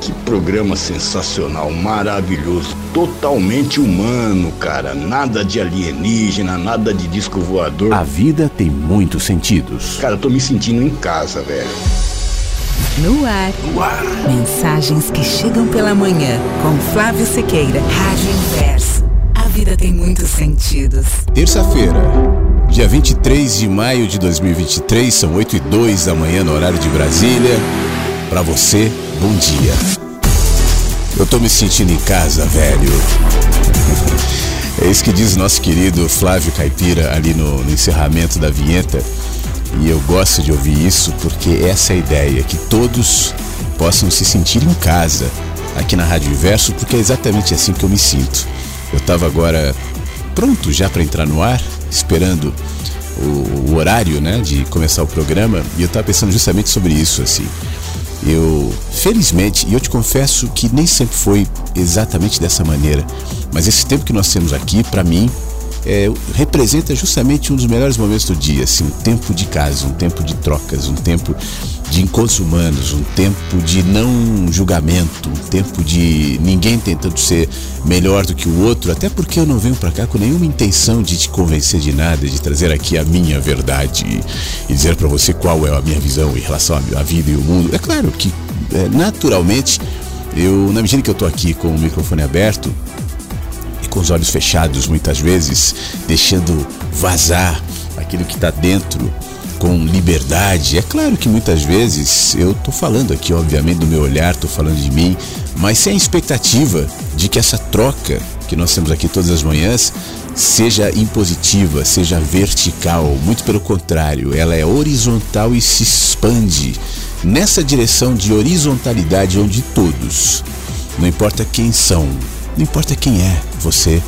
que programa sensacional, maravilhoso, totalmente humano, cara. Nada de alienígena, nada de disco voador. A vida tem muitos sentidos. Cara, eu tô me sentindo em casa, velho. No ar. No ar. Mensagens que chegam pela manhã com Flávio Sequeira. Rádio Inverso vida tem muitos sentidos. Terça-feira, dia 23 de maio de 2023, são 8 e 2 da manhã no horário de Brasília. Para você, bom dia. Eu tô me sentindo em casa, velho. É isso que diz nosso querido Flávio Caipira ali no, no encerramento da vinheta. E eu gosto de ouvir isso porque essa é a ideia, que todos possam se sentir em casa aqui na Rádio Inverso, porque é exatamente assim que eu me sinto. Eu estava agora pronto já para entrar no ar, esperando o, o, horário, né, de começar o programa, e eu estava pensando justamente sobre isso, assim. Eu, felizmente, e eu te confesso que nem sempre foi exatamente dessa maneira, mas esse tempo que nós temos aqui, para mim, é, representa justamente um dos melhores momentos do dia, assim, um tempo de casa, um tempo de trocas, um tempo de encontros humanos, um tempo de não julgamento, um tempo de ninguém tentando ser melhor do que o outro, até porque eu não venho para cá com nenhuma intenção de te convencer de nada, de trazer aqui a minha verdade e dizer para você qual é a minha visão em relação à vida e o mundo. É claro que, é, naturalmente, eu, na medida que eu estou aqui com o microfone aberto, com os olhos fechados muitas vezes, deixando vazar aquilo que está dentro com liberdade. É claro que muitas vezes eu estou falando aqui, obviamente, do meu olhar, estou falando de mim, mas sem a expectativa de que essa troca que nós temos aqui todas as manhãs seja impositiva, seja vertical. Muito pelo contrário, ela é horizontal e se expande nessa direção de horizontalidade onde todos, não importa quem são, não importa quem é você,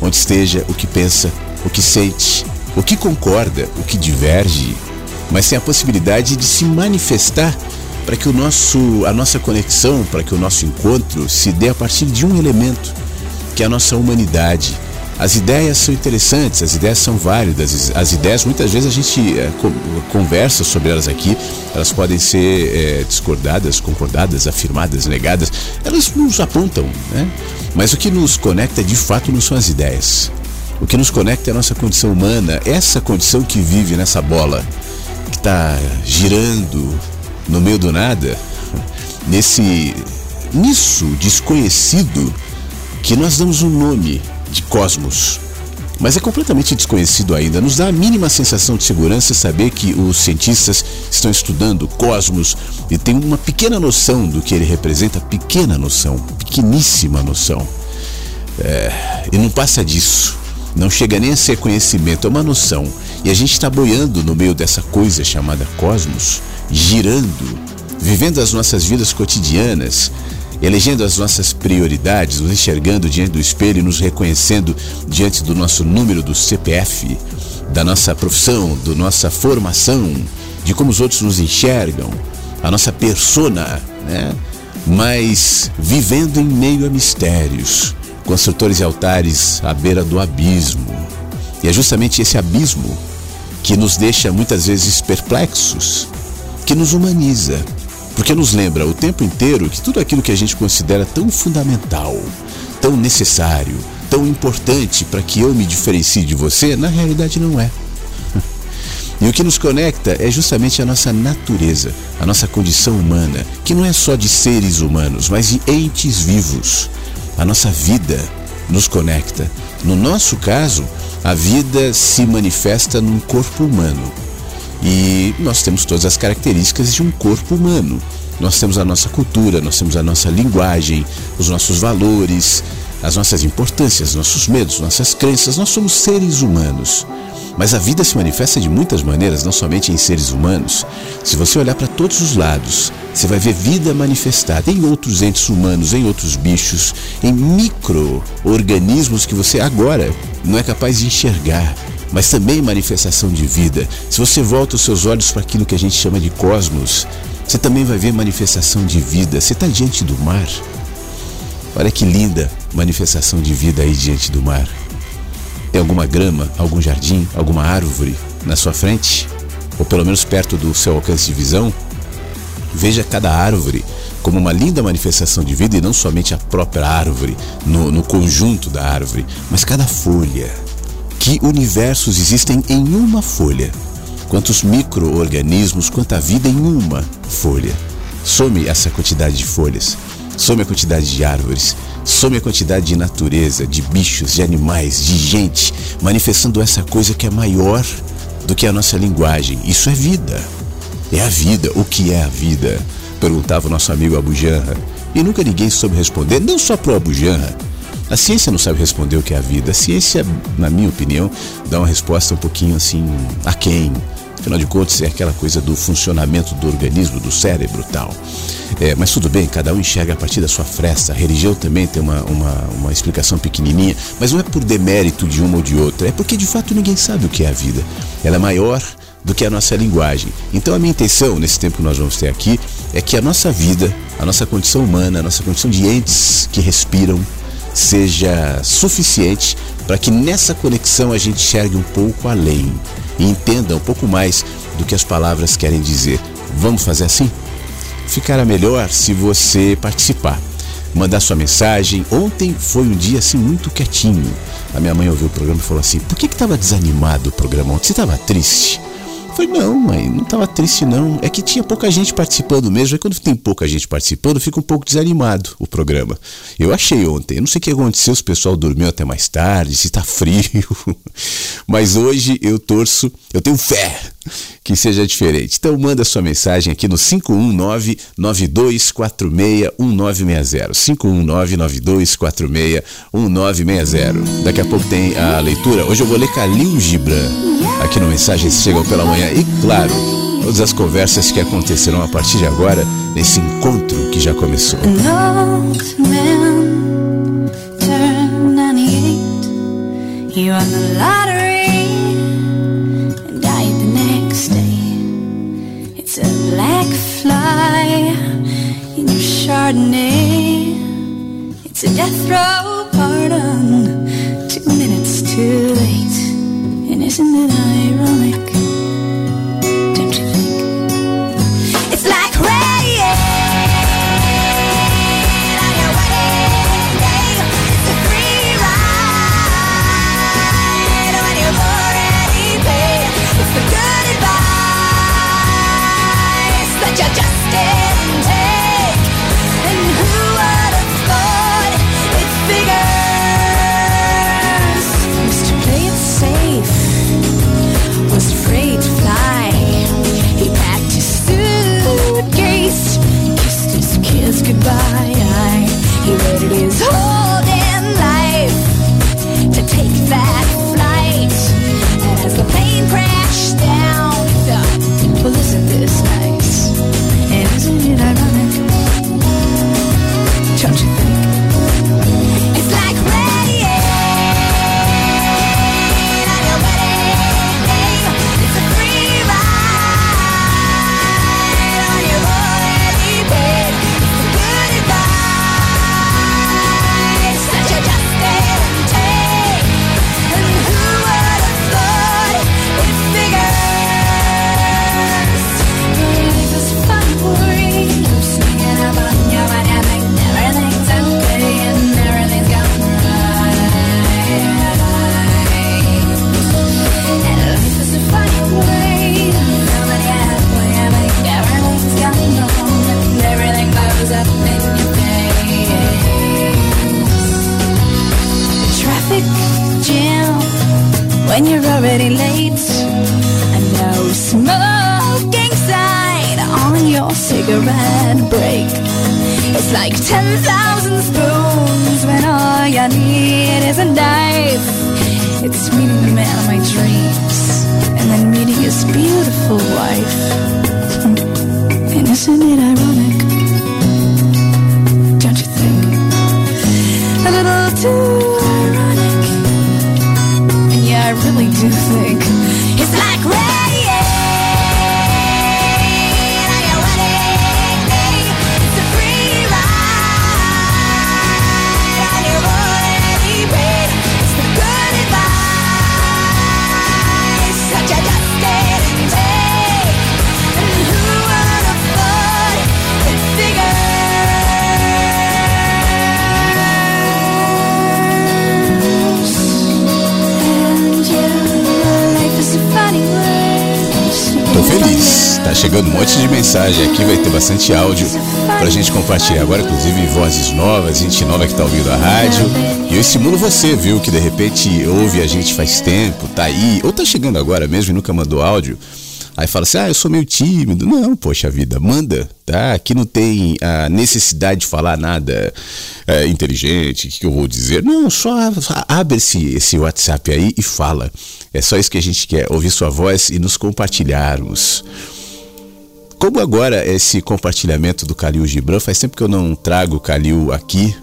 onde esteja, o que pensa, o que sente, o que concorda, o que diverge, mas tem a possibilidade de se manifestar para que o nosso, a nossa conexão, para que o nosso encontro se dê a partir de um elemento, que é a nossa humanidade. As ideias são interessantes, as ideias são válidas, as ideias muitas vezes a gente é, conversa sobre elas aqui, elas podem ser é, discordadas, concordadas, afirmadas, negadas, elas nos apontam, né? Mas o que nos conecta de fato não são as ideias. O que nos conecta é a nossa condição humana, essa condição que vive nessa bola, que está girando no meio do nada, nesse nisso desconhecido que nós damos um nome de cosmos. Mas é completamente desconhecido ainda. Nos dá a mínima sensação de segurança saber que os cientistas estão estudando cosmos e têm uma pequena noção do que ele representa pequena noção, pequeníssima noção. É, e não passa disso. Não chega nem a ser conhecimento, é uma noção. E a gente está boiando no meio dessa coisa chamada cosmos, girando, vivendo as nossas vidas cotidianas, elegendo as nossas prioridades, nos enxergando diante do espelho e nos reconhecendo diante do nosso número do CPF, da nossa profissão, da nossa formação, de como os outros nos enxergam, a nossa persona, né? Mas vivendo em meio a mistérios, construtores e altares à beira do abismo. E é justamente esse abismo que nos deixa muitas vezes perplexos, que nos humaniza, porque nos lembra o tempo inteiro que tudo aquilo que a gente considera tão fundamental, tão necessário, tão importante para que eu me diferencie de você, na realidade não é. E o que nos conecta é justamente a nossa natureza, a nossa condição humana, que não é só de seres humanos, mas de entes vivos. A nossa vida nos conecta. No nosso caso, a vida se manifesta num corpo humano. E nós temos todas as características de um corpo humano. Nós temos a nossa cultura, nós temos a nossa linguagem, os nossos valores, as nossas importâncias, nossos medos, nossas crenças. Nós somos seres humanos. Mas a vida se manifesta de muitas maneiras, não somente em seres humanos. Se você olhar para todos os lados, você vai ver vida manifestada em outros entes humanos, em outros bichos, em micro-organismos que você agora não é capaz de enxergar, mas também manifestação de vida. Se você volta os seus olhos para aquilo que a gente chama de cosmos, você também vai ver manifestação de vida. Você está diante do mar. Olha que linda manifestação de vida aí diante do mar. Tem alguma grama, algum jardim, alguma árvore na sua frente? Ou pelo menos perto do seu alcance de visão? Veja cada árvore como uma linda manifestação de vida e não somente a própria árvore, no, no conjunto da árvore, mas cada folha. Que universos existem em uma folha? Quantos micro-organismos, quanta vida em uma folha? Some essa quantidade de folhas, some a quantidade de árvores, some a quantidade de natureza, de bichos, de animais, de gente, manifestando essa coisa que é maior do que a nossa linguagem. Isso é vida. É a vida. O que é a vida? Perguntava o nosso amigo Abu Janra. E nunca ninguém soube responder, não só para o Abu Janra. A ciência não sabe responder o que é a vida. A ciência, na minha opinião, dá uma resposta um pouquinho assim, aquém. Afinal de contas, é aquela coisa do funcionamento do organismo, do cérebro tal. É, mas tudo bem, cada um enxerga a partir da sua fresta. A religião também tem uma, uma, uma explicação pequenininha, mas não é por demérito de uma ou de outra, é porque de fato ninguém sabe o que é a vida. Ela é maior do que a nossa linguagem. Então a minha intenção nesse tempo que nós vamos ter aqui é que a nossa vida, a nossa condição humana, a nossa condição de entes que respiram seja suficiente para que nessa conexão a gente enxergue um pouco além e entenda um pouco mais do que as palavras querem dizer. Vamos fazer assim? Ficará melhor se você participar, mandar sua mensagem. Ontem foi um dia assim muito quietinho. A minha mãe ouviu o programa e falou assim: por que estava desanimado o programa ontem? Você estava triste? Falei, não, mãe, não estava triste não. É que tinha pouca gente participando mesmo. Aí quando tem pouca gente participando, fica um pouco desanimado o programa. Eu achei ontem. Eu não sei o que aconteceu, se o pessoal dormiu até mais tarde, se está frio. Mas hoje eu torço, eu tenho fé que seja diferente. Então manda sua mensagem aqui no 519 9246 519 9246 Daqui a pouco tem a leitura. Hoje eu vou ler Calil Gibran aqui no Mensagens Chegam pela Manhã e, claro, todas as conversas que acontecerão a partir de agora nesse encontro que já começou. It's a death row pardon, two minutes too late. And isn't it ironic? Bastante áudio pra gente compartilhar agora, inclusive vozes novas, gente nova que tá ouvindo a rádio. E eu estimulo você, viu, que de repente ouve a gente faz tempo, tá aí, ou tá chegando agora mesmo e nunca mandou áudio. Aí fala assim, ah, eu sou meio tímido. Não, poxa vida, manda, tá? Aqui não tem a necessidade de falar nada é, inteligente, o que, que eu vou dizer. Não, só abre esse, esse WhatsApp aí e fala. É só isso que a gente quer, ouvir sua voz e nos compartilharmos. Como agora esse compartilhamento do Calil Gibran, faz tempo que eu não trago o Calil aqui,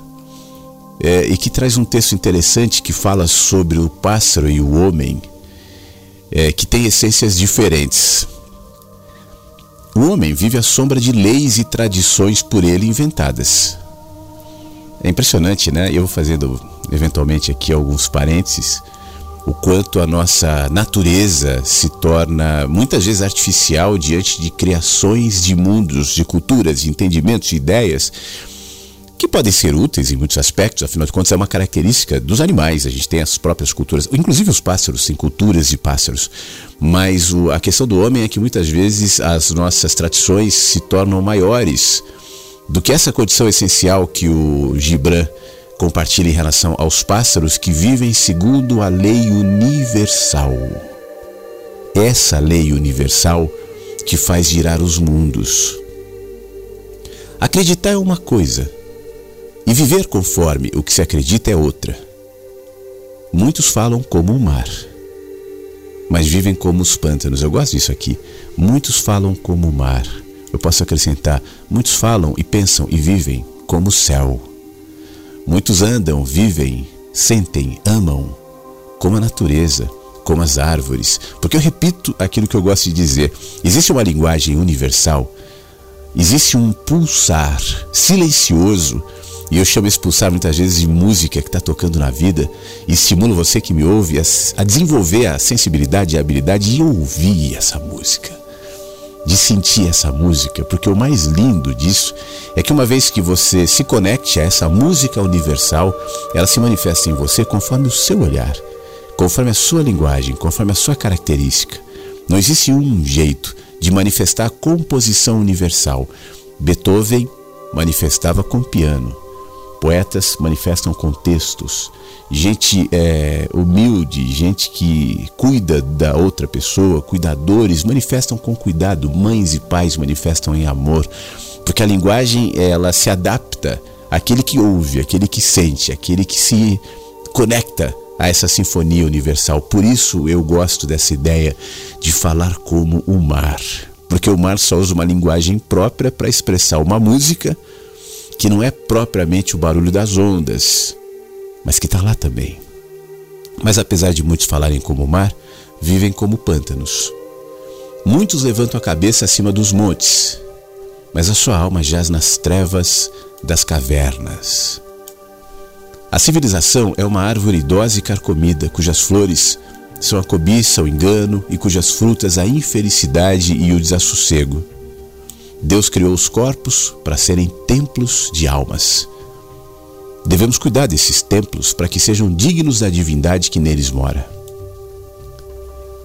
é, e que traz um texto interessante que fala sobre o pássaro e o homem, é, que tem essências diferentes. O homem vive à sombra de leis e tradições por ele inventadas. É impressionante, né? Eu vou fazendo eventualmente aqui alguns parênteses o quanto a nossa natureza se torna muitas vezes artificial diante de criações de mundos, de culturas, de entendimentos, de ideias que podem ser úteis em muitos aspectos, afinal de contas é uma característica dos animais, a gente tem as próprias culturas, inclusive os pássaros têm culturas de pássaros, mas o, a questão do homem é que muitas vezes as nossas tradições se tornam maiores do que essa condição essencial que o Gibran compartilha em relação aos pássaros que vivem segundo a lei universal. Essa lei universal que faz girar os mundos. Acreditar é uma coisa, e viver conforme o que se acredita é outra. Muitos falam como o mar, mas vivem como os pântanos. Eu gosto disso aqui. Muitos falam como o mar. Eu posso acrescentar: muitos falam e pensam e vivem como o céu. Muitos andam, vivem, sentem, amam como a natureza, como as árvores. Porque eu repito aquilo que eu gosto de dizer: existe uma linguagem universal, existe um pulsar silencioso. E eu chamo esse pulsar muitas vezes de música que está tocando na vida. E estimulo você que me ouve a, a, desenvolver a sensibilidade e a habilidade de ouvir essa música, de sentir essa música, porque o mais lindo disso é que uma vez que você se conecte a essa música universal, ela se manifesta em você conforme o seu olhar, conforme a sua linguagem, conforme a sua característica. Não existe um jeito de manifestar a composição universal. Beethoven manifestava com piano. Poetas manifestam com textos. Gente é, humilde, gente que cuida da outra pessoa, cuidadores, manifestam com cuidado. Mães e pais manifestam em amor. Porque a linguagem ela se adapta àquele que ouve, àquele que sente, àquele que se conecta a essa sinfonia universal. Por isso eu gosto dessa ideia de falar como o mar. Porque o mar só usa uma linguagem própria para expressar uma música que não é propriamente o barulho das ondas, mas que está lá também. Mas apesar de muitos falarem como mar, vivem como pântanos. Muitos levantam a cabeça acima dos montes, mas a sua alma jaz nas trevas das cavernas. A civilização é uma árvore idosa e carcomida, cujas flores são a cobiça, o engano e cujas frutas a infelicidade e o desassossego. Deus criou os corpos para serem templos de almas. Devemos cuidar desses templos para que sejam dignos da divindade que neles mora.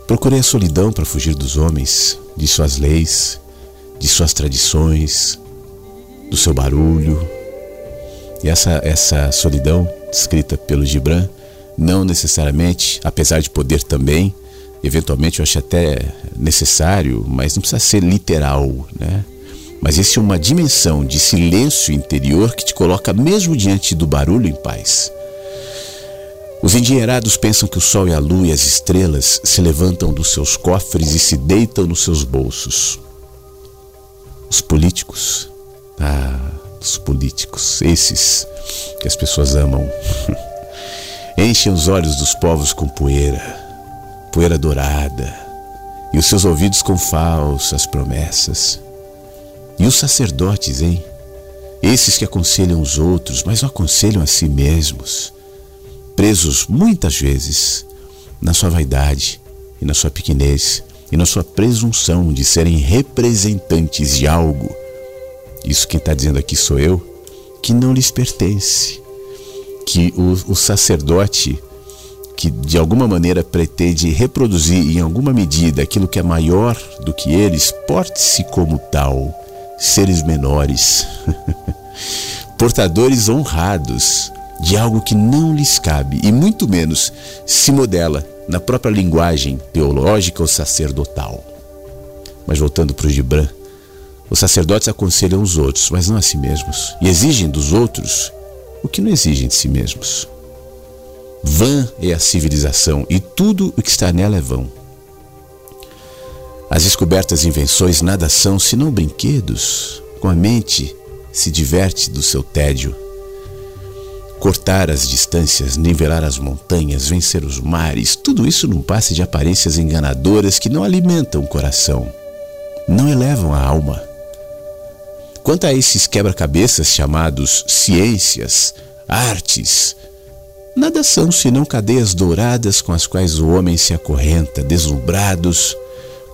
Procurei a solidão para fugir dos homens, de suas leis, de suas tradições, do seu barulho. E essa, essa solidão, descrita pelo Gibran, não necessariamente, apesar de poder também, eventualmente eu acho até necessário, mas não precisa ser literal, né? Mas esse é uma dimensão de silêncio interior que te coloca mesmo diante do barulho em paz. Os endinheirados pensam que o sol e a lua e as estrelas se levantam dos seus cofres e se deitam nos seus bolsos. Os políticos, ah, os políticos, esses que as pessoas amam, enchem os olhos dos povos com poeira, poeira dourada, e os seus ouvidos com falsas promessas. E os sacerdotes, hein? Esses que aconselham os outros, mas não aconselham a si mesmos, presos muitas vezes na sua vaidade e na sua pequenez e na sua presunção de serem representantes de algo. Isso quem está dizendo aqui sou eu, que não lhes pertence. Que o, o sacerdote que de alguma maneira pretende reproduzir em alguma medida aquilo que é maior do que eles, porte-se como tal seres menores, portadores honrados de algo que não lhes cabe e muito menos se modela na própria linguagem teológica ou sacerdotal. Mas voltando para o Gibran, os sacerdotes aconselham os outros, mas não a si mesmos, e exigem dos outros o que não exigem de si mesmos. Vã é a civilização e tudo o que está nela é vão. As descobertas e invenções nada são senão brinquedos. Com a mente se diverte do seu tédio. Cortar as distâncias, nivelar as montanhas, vencer os mares, tudo isso num passe de aparências enganadoras que não alimentam o coração, não elevam a alma. Quanto a esses quebra-cabeças chamados ciências, artes, nada são senão cadeias douradas com as quais o homem se acorrenta, deslumbrados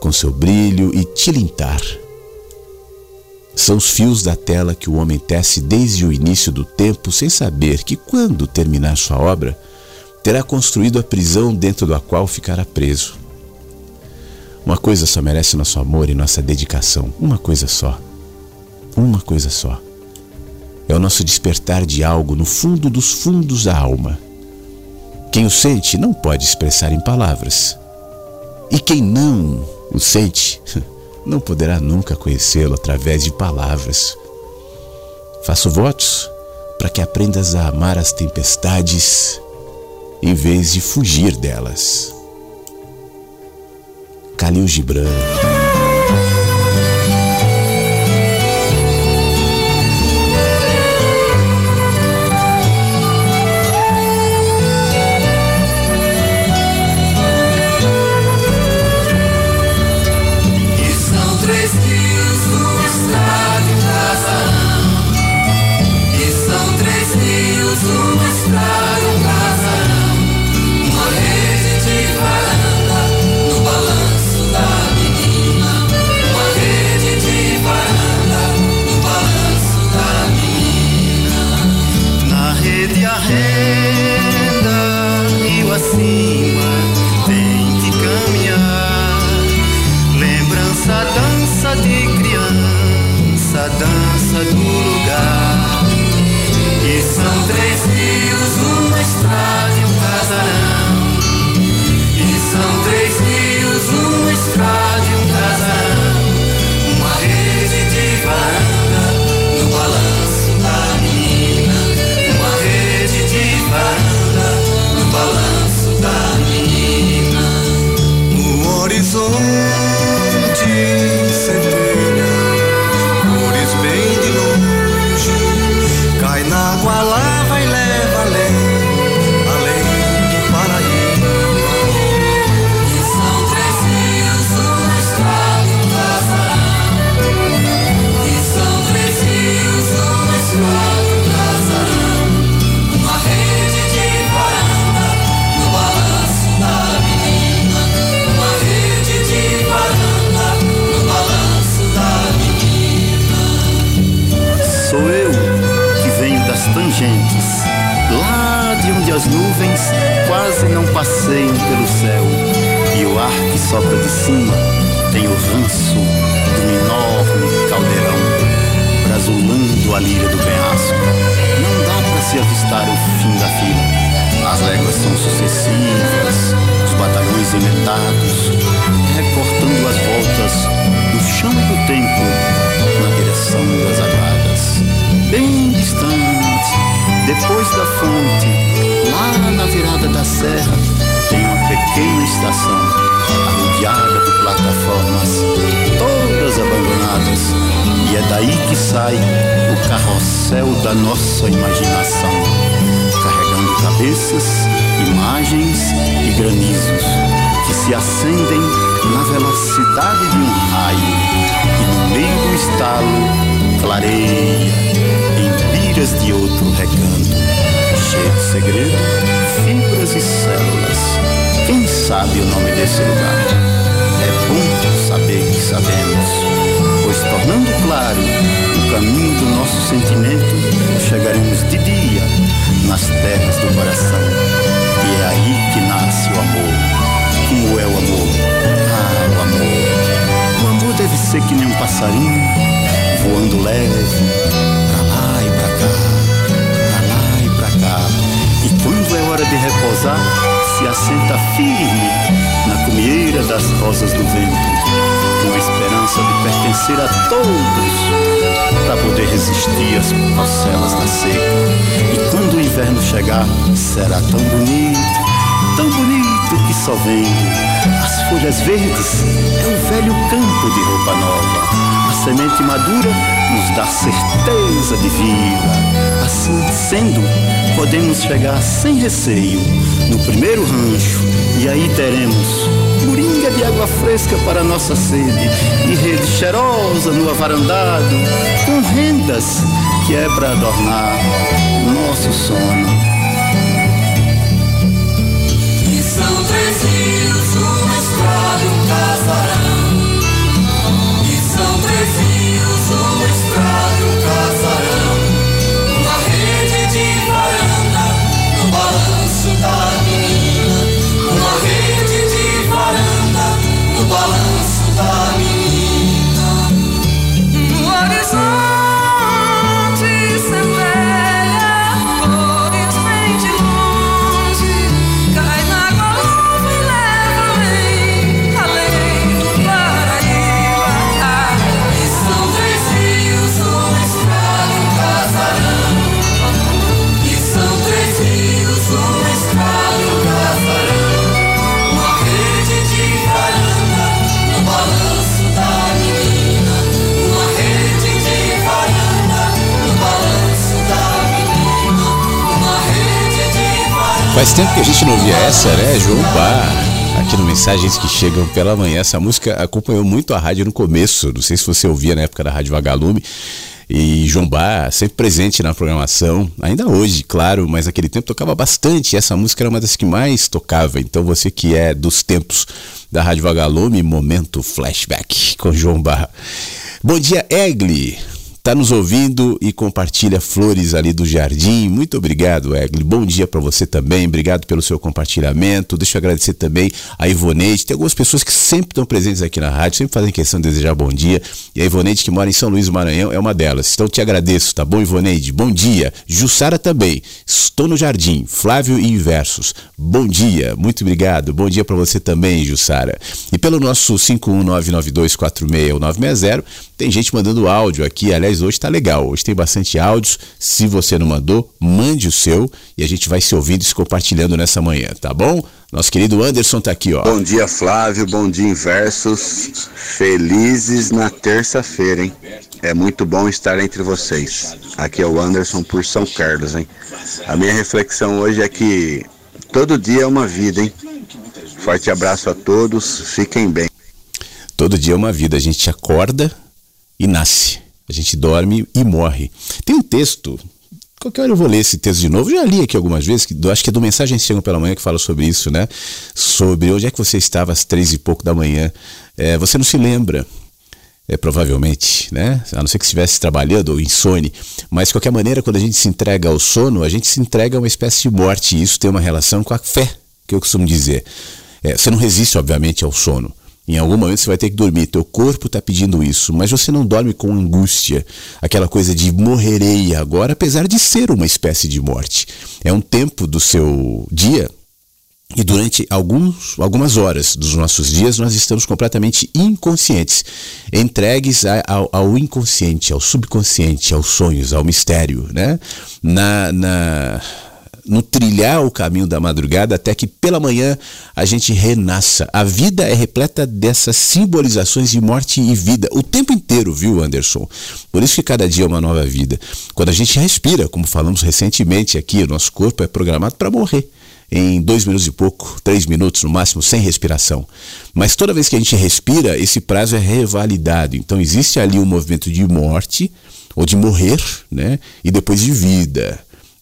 com seu brilho e tilintar. São os fios da tela que o homem tece desde o início do tempo, sem saber que, quando terminar sua obra, terá construído a prisão dentro da qual ficará preso. Uma coisa só merece nosso amor e nossa dedicação, uma coisa só. Uma coisa só. É o nosso despertar de algo no fundo dos fundos da alma. Quem o sente não pode expressar em palavras. E quem não o sente, não poderá nunca conhecê-lo através de palavras. Faço votos para que aprendas a amar as tempestades em vez de fugir delas. Calil Gibran. Passeiam pelo céu. E o ar que sopra de cima tem o ranço de um enorme caldeirão, brasulando a lira do penhasco. Não dá para se avistar o fim da fila. As léguas são sucessivas, os batalhões ementados, recortando as voltas do chão do tempo na direção das aguadas. Bem distante, depois da fonte, lá na virada da serra, pequena estação, arrodeada por plataformas, todas abandonadas. E é daí que sai o carrossel da nossa imaginação, carregando cabeças, imagens e granizos que se acendem na velocidade de um raio e no meio do estalo clareia em liras de outro recanto, cheio de segredo, fibras e células. Quem sabe o nome desse lugar? É bom saber que sabemos, pois tornando claro o caminho do nosso sentimento, chegaremos de dia nas terras do coração. E é aí que nasce o amor. Como é o amor? Ah, o amor. O amor deve ser que nem um passarinho, voando leve, pra lá e pra cá, pra lá e pra cá. E quando é hora de repousar, se assenta firme na cumieira das rosas do vento, com a esperança de pertencer a todos, para poder resistir às procelas da seca. E quando o inverno chegar, será tão bonito, tão bonito que só vem as folhas verdes, é o velho campo de roupa nova. A semente madura nos dá certeza de vida. Assim sendo, podemos chegar sem receio no primeiro rancho e aí teremos moringa de água fresca para nossa sede e rede cheirosa no avarandado com rendas que é para adornar nosso sono. E são três rios, uma estrada e um casarão. E são três rios, uma estrada e um casarão. Uma rede de varanda no balanço da Faz tempo que a gente não via essa, né? João Bar. Aqui no Mensagens que Chegam pela Manhã. Essa música acompanhou muito a rádio no começo. Não sei se você ouvia na época da Rádio Vagalume. E João Bar, sempre presente na programação, ainda hoje, claro, mas naquele tempo tocava bastante. Essa música era uma das que mais tocava. Então você que é dos tempos da Rádio Vagalume, momento flashback com João Bar. Bom dia, Egli. Tá nos ouvindo e compartilha flores ali do jardim. Muito obrigado, Egli. Bom dia para você também. Obrigado pelo seu compartilhamento. Deixa eu agradecer também a Ivoneide. Tem algumas pessoas que sempre estão presentes aqui na rádio, sempre fazem questão de desejar bom dia. E a Ivoneide, que mora em São Luís do Maranhão, é uma delas. Então te agradeço, tá bom, Ivoneide? Bom dia. Jussara também. Estou no jardim. Flávio e Inversos. Bom dia. Muito obrigado. Bom dia para você também, Jussara. E pelo nosso 51992461960, tem gente mandando áudio aqui. Aliás, hoje tá legal. Hoje tem bastante áudios. Se você não mandou, mande o seu e a gente vai se ouvindo e se compartilhando nessa manhã, tá bom? Nosso querido Anderson tá aqui, ó. Bom dia, Flávio. Bom dia, Inversos. Felizes na terça-feira, hein? É muito bom estar entre vocês. Aqui é o Anderson por São Carlos, hein? A minha reflexão hoje é que todo dia é uma vida, hein? Forte abraço a todos, fiquem bem. Todo dia é uma vida, a gente acorda e nasce. A gente dorme e morre. Tem um texto Qualquer hora eu vou ler esse texto de novo. Já li aqui algumas vezes, que, acho que é do Mensagens Chegam pela Manhã que fala sobre isso, né? Sobre onde é que você estava às três e pouco da manhã. É, você não se lembra, é, provavelmente, né? A não ser que estivesse trabalhando ou insone. Mas, de qualquer maneira, quando a gente se entrega ao sono, a gente se entrega a uma espécie de morte. E isso tem uma relação com a fé, que eu costumo dizer. É, você não resiste, obviamente, ao sono. Em algum momento você vai ter que dormir, teu corpo está pedindo isso, mas você não dorme com angústia, aquela coisa de morrerei agora, apesar de ser uma espécie de morte. É um tempo do seu dia e durante alguns, algumas horas dos nossos dias nós estamos completamente inconscientes, entregues ao, ao inconsciente, ao subconsciente, aos sonhos, ao mistério, né? Na, na, no trilhar o caminho da madrugada até que pela manhã a gente renasça. A vida é repleta dessas simbolizações de morte e vida o tempo inteiro, viu, Anderson? Por isso que cada dia é uma nova vida. Quando a gente respira, como falamos recentemente aqui, o nosso corpo é programado para morrer em dois minutos e pouco, três minutos no máximo, sem respiração. Mas toda vez que a gente respira, esse prazo é revalidado. Então existe ali um movimento de morte, ou de morrer, né? E depois de vida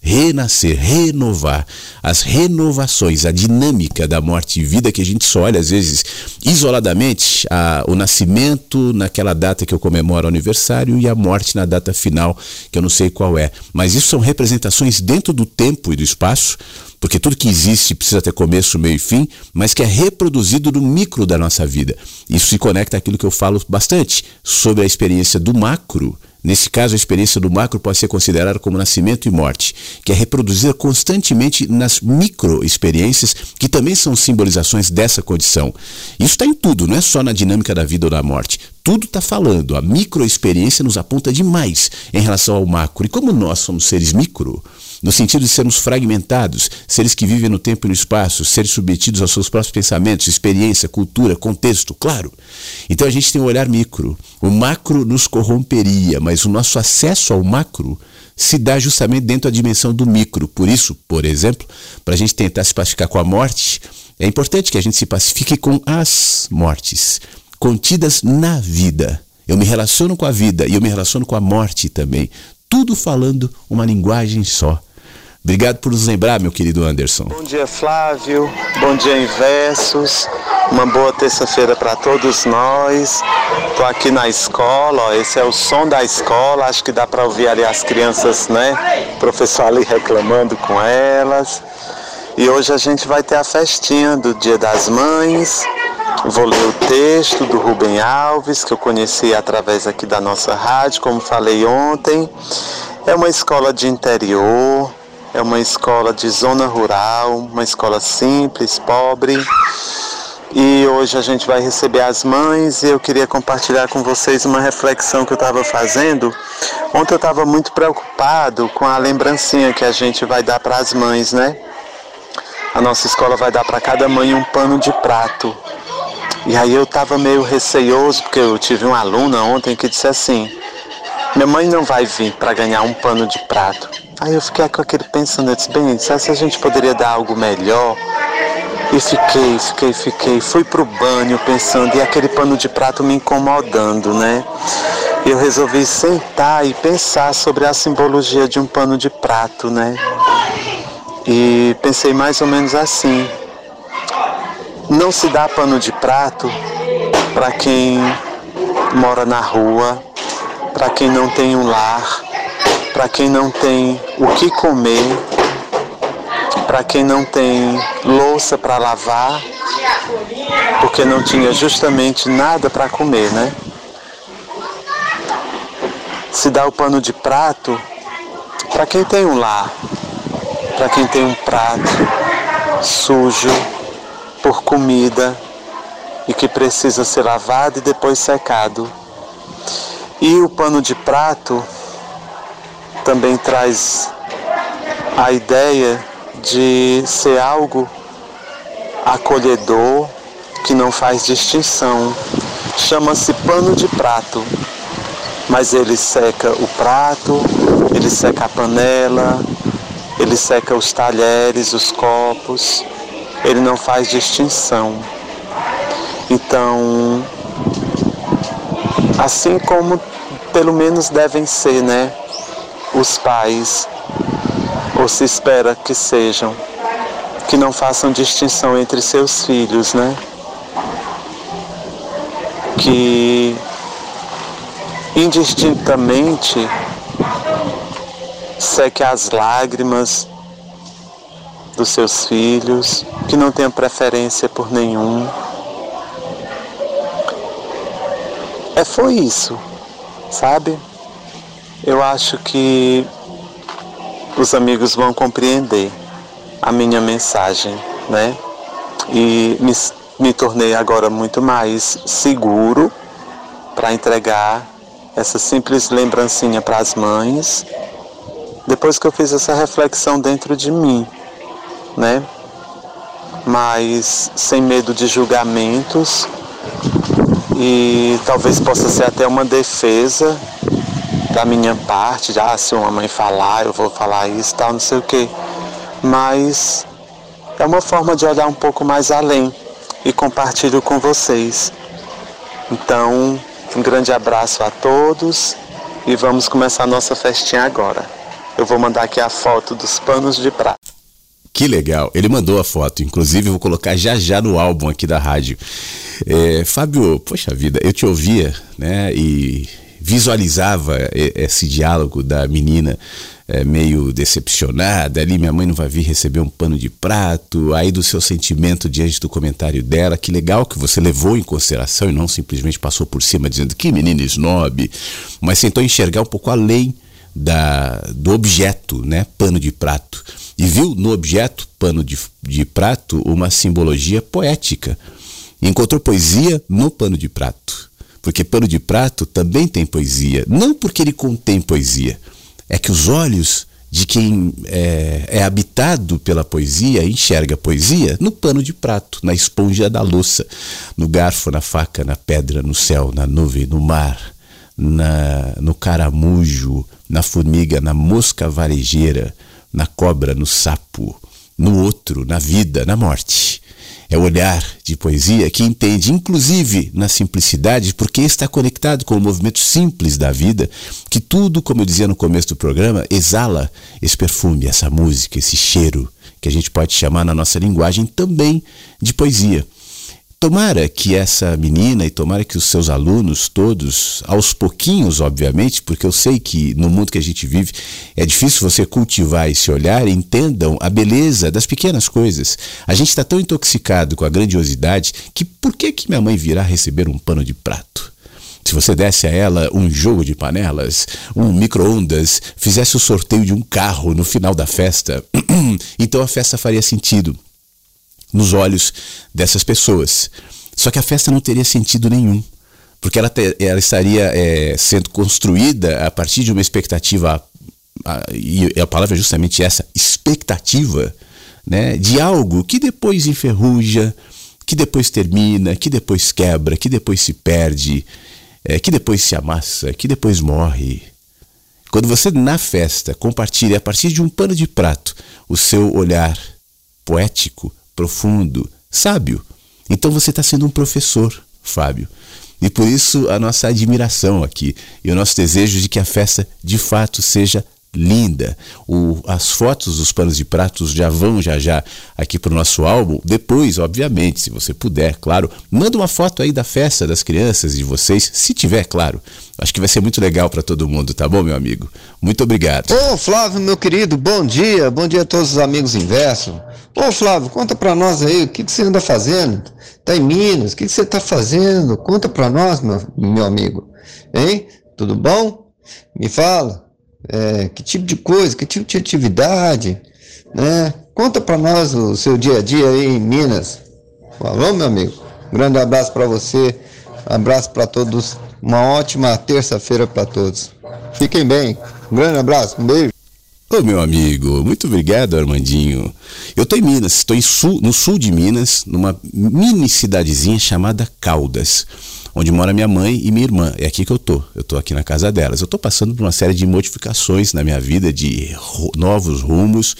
renascer, renovar, as renovações, a dinâmica da morte e vida que a gente só olha às vezes isoladamente, a, o nascimento naquela data que eu comemoro o aniversário e a morte na data final, que eu não sei qual é. Mas isso são representações dentro do tempo e do espaço, porque tudo que existe precisa ter começo, meio e fim, mas que é reproduzido no micro da nossa vida. Isso se conecta àquilo que eu falo bastante sobre a experiência do macro Nesse caso, a experiência do macro pode ser considerada como nascimento e morte, que é reproduzida constantemente nas microexperiências, que também são simbolizações dessa condição. Isso está em tudo, não é só na dinâmica da vida ou da morte. Tudo está falando. A microexperiência nos aponta demais em relação ao macro. E como nós somos seres micro, no sentido de sermos fragmentados, seres que vivem no tempo e no espaço, seres submetidos aos seus próprios pensamentos, experiência, cultura, contexto, claro. Então a gente tem um olhar micro. O macro nos corromperia, mas o nosso acesso ao macro se dá justamente dentro da dimensão do micro. Por isso, por exemplo, para a gente tentar se pacificar com a morte, é importante que a gente se pacifique com as mortes contidas na vida. Eu me relaciono com a vida e eu me relaciono com a morte também. Tudo falando uma linguagem só. Obrigado por nos lembrar, meu querido Anderson. Bom dia, Flávio. Bom dia, Inversos. Uma boa terça-feira para todos nós. Estou aqui na escola, ó, esse é o som da escola. Acho que dá para ouvir ali as crianças, né? O professor ali reclamando com elas. E hoje a gente vai ter a festinha do Dia das Mães. Vou ler o texto do Rubem Alves, que eu conheci através aqui da nossa rádio, como falei ontem. É uma escola de interior, é uma escola de zona rural, uma escola simples, pobre. E hoje a gente vai receber as mães e eu queria compartilhar com vocês uma reflexão que eu estava fazendo. Ontem eu estava muito preocupado com a lembrancinha que a gente vai dar para as mães, né? A nossa escola vai dar para cada mãe um pano de prato. E aí eu estava meio receioso, porque eu tive uma aluna ontem que disse assim: Minha mãe não vai vir para ganhar um pano de prato. Aí eu fiquei com aquele pensando, eu disse, bem, se a gente poderia dar algo melhor? E fiquei, fiquei, fiquei, fui pro banho pensando e aquele pano de prato me incomodando, né? Eu resolvi sentar e pensar sobre a simbologia de um pano de prato, né? E pensei mais ou menos assim. Não se dá pano de prato para quem mora na rua, para quem não tem um lar, para quem não tem o que comer, para quem não tem louça para lavar, porque não tinha justamente nada para comer, né? Se dá o pano de prato para quem tem um lar, para quem tem um prato sujo por comida e que precisa ser lavado e depois secado. E o pano de prato também traz a ideia de ser algo acolhedor, que não faz distinção. Chama-se pano de prato. mas ele seca o prato, ele seca a panela, ele seca os talheres, os copos, ele não faz distinção. Então, assim como pelo menos devem ser, né, os pais, ou se espera que sejam, que não façam distinção entre seus filhos, né? Que indistintamente seque as lágrimas dos seus filhos, que não tenha preferência por nenhum. É foi isso, sabe? Eu acho que os amigos vão compreender a minha mensagem, né? E me, me tornei agora muito mais seguro para entregar essa simples lembrancinha para as mães, depois que eu fiz essa reflexão dentro de mim, né? Mas sem medo de julgamentos e talvez possa ser até uma defesa da minha parte, ah, se uma mãe falar, eu vou falar isso, tal, não sei o quê. Mas é uma forma de olhar um pouco mais além e compartilho com vocês. Então, um grande abraço a todos e vamos começar a nossa festinha agora. Eu vou mandar aqui a foto dos panos de prata. Que legal, ele mandou a foto, inclusive vou colocar já já no álbum aqui da rádio. É, Fábio, poxa vida, eu te ouvia, né, e visualizava esse diálogo da menina é, meio decepcionada, ali minha mãe não vai vir receber um pano de prato, aí do seu sentimento diante do comentário dela, que legal que você levou em consideração e não simplesmente passou por cima dizendo que menina snob, mas tentou enxergar um pouco além da, do objeto, né, pano de prato, e viu no objeto pano de, de prato uma simbologia poética, encontrou poesia no pano de prato, porque pano de prato também tem poesia, não porque ele contém poesia, é que os olhos de quem é, é, habitado pela poesia enxerga a poesia no pano de prato, na esponja da louça, no garfo, na faca, na pedra, no céu, na nuvem, no mar, na, no caramujo, na formiga, na mosca varejeira, na cobra, no sapo, no outro, na vida, na morte. É o olhar de poesia que entende, inclusive na simplicidade, porque está conectado com o movimento simples da vida, que tudo, como eu dizia no começo do programa, exala esse perfume, essa música, esse cheiro, que a gente pode chamar na nossa linguagem também de poesia. Tomara que essa menina e tomara que os seus alunos todos, aos pouquinhos, obviamente, porque eu sei que no mundo que a gente vive é difícil você cultivar esse olhar, entendam a beleza das pequenas coisas. A gente está tão intoxicado com a grandiosidade que por que, que minha mãe virá receber um pano de prato? Se você desse a ela um jogo de panelas, um micro-ondas, fizesse o sorteio de um carro no final da festa, então a festa faria sentido nos olhos dessas pessoas. Só que a festa não teria sentido nenhum, porque ela, ela estaria é, sendo construída a partir de uma expectativa, a, e a palavra é justamente essa, expectativa, né, de algo que depois enferruja, que depois termina, que depois quebra, que depois se perde, é, que depois se amassa, que depois morre. Quando você na festa compartilha a partir de um pano de prato o seu olhar poético, profundo, sábio. Então você está sendo um professor, Fábio. E por isso a nossa admiração aqui e o nosso desejo de que a festa de fato seja linda. O, as fotos dos panos de pratos já vão já já aqui para o nosso álbum. Depois, obviamente, se você puder, claro, manda uma foto aí da festa das crianças de vocês, se tiver, claro. Acho que vai ser muito legal para todo mundo, tá bom, meu amigo? Muito obrigado. Ô, Flávio, meu querido, bom dia. Bom dia a todos os amigos inverso. Ô, Flávio, conta para nós aí, o que, que você anda fazendo? Tá em Minas, o que, que você tá fazendo? Conta para nós, meu, meu amigo. Hein? Tudo bom? Me fala. É, que tipo de coisa, que tipo de atividade, né? Conta para nós o seu dia a dia aí em Minas. Falou, meu amigo? grande abraço para você, abraço para todos, uma ótima terça-feira para todos. Fiquem bem, um grande abraço, um beijo. Ô meu amigo, muito obrigado Armandinho. Eu estou em Minas, estou no sul de Minas, numa mini cidadezinha chamada Caldas onde mora minha mãe e minha irmã. É aqui que eu tô. Eu tô aqui na casa delas. Eu tô passando por uma série de modificações na minha vida, de novos rumos,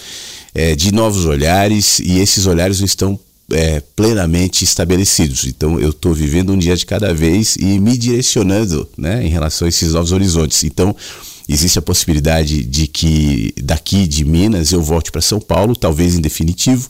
é, de novos olhares, e esses olhares estão é, plenamente estabelecidos. Então eu estou vivendo um dia de cada vez e me direcionando né, em relação a esses novos horizontes. Então existe a possibilidade de que daqui de Minas eu volte para São Paulo, talvez em definitivo.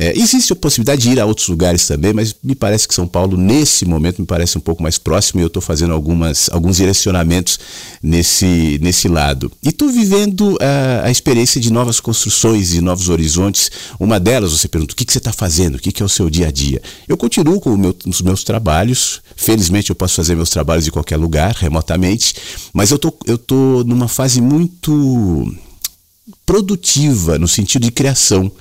É, existe a possibilidade de ir a outros lugares também, mas me parece que São Paulo, nesse momento, me parece um pouco mais próximo e eu estou fazendo algumas, alguns direcionamentos nesse, nesse lado. E estou vivendo a, a, experiência de novas construções e novos horizontes. Uma delas, você pergunta, o que, que você está fazendo? O que, que é o seu dia a dia? Eu continuo com meu, os meus trabalhos. Felizmente, eu posso fazer meus trabalhos de qualquer lugar, remotamente, mas eu tô, estou tô numa fase muito produtiva, no sentido de criação.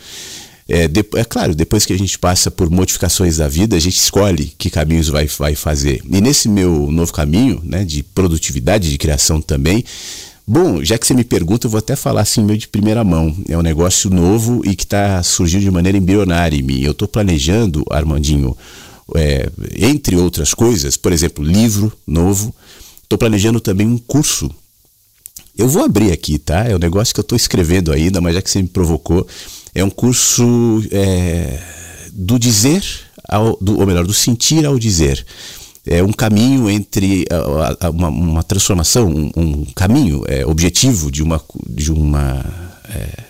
É, de, é, claro, depois que a gente passa por modificações da vida, a gente escolhe que caminhos vai, vai fazer. E nesse meu novo caminho, né, de produtividade, de criação também, Bom, já que você me pergunta, eu vou até falar assim meio de primeira mão. É um negócio novo e que está surgindo de maneira embrionária em mim. Eu estou planejando, Armandinho, é, entre outras coisas, por exemplo, livro novo. Estou planejando também um curso. Eu vou abrir aqui, tá? É um negócio que eu estou escrevendo ainda, mas já que você me provocou, é um curso é, do dizer, ao, do, ou melhor, do sentir ao dizer. É um caminho entre uma, uma, transformação, um, um caminho é, objetivo de uma, de uma é,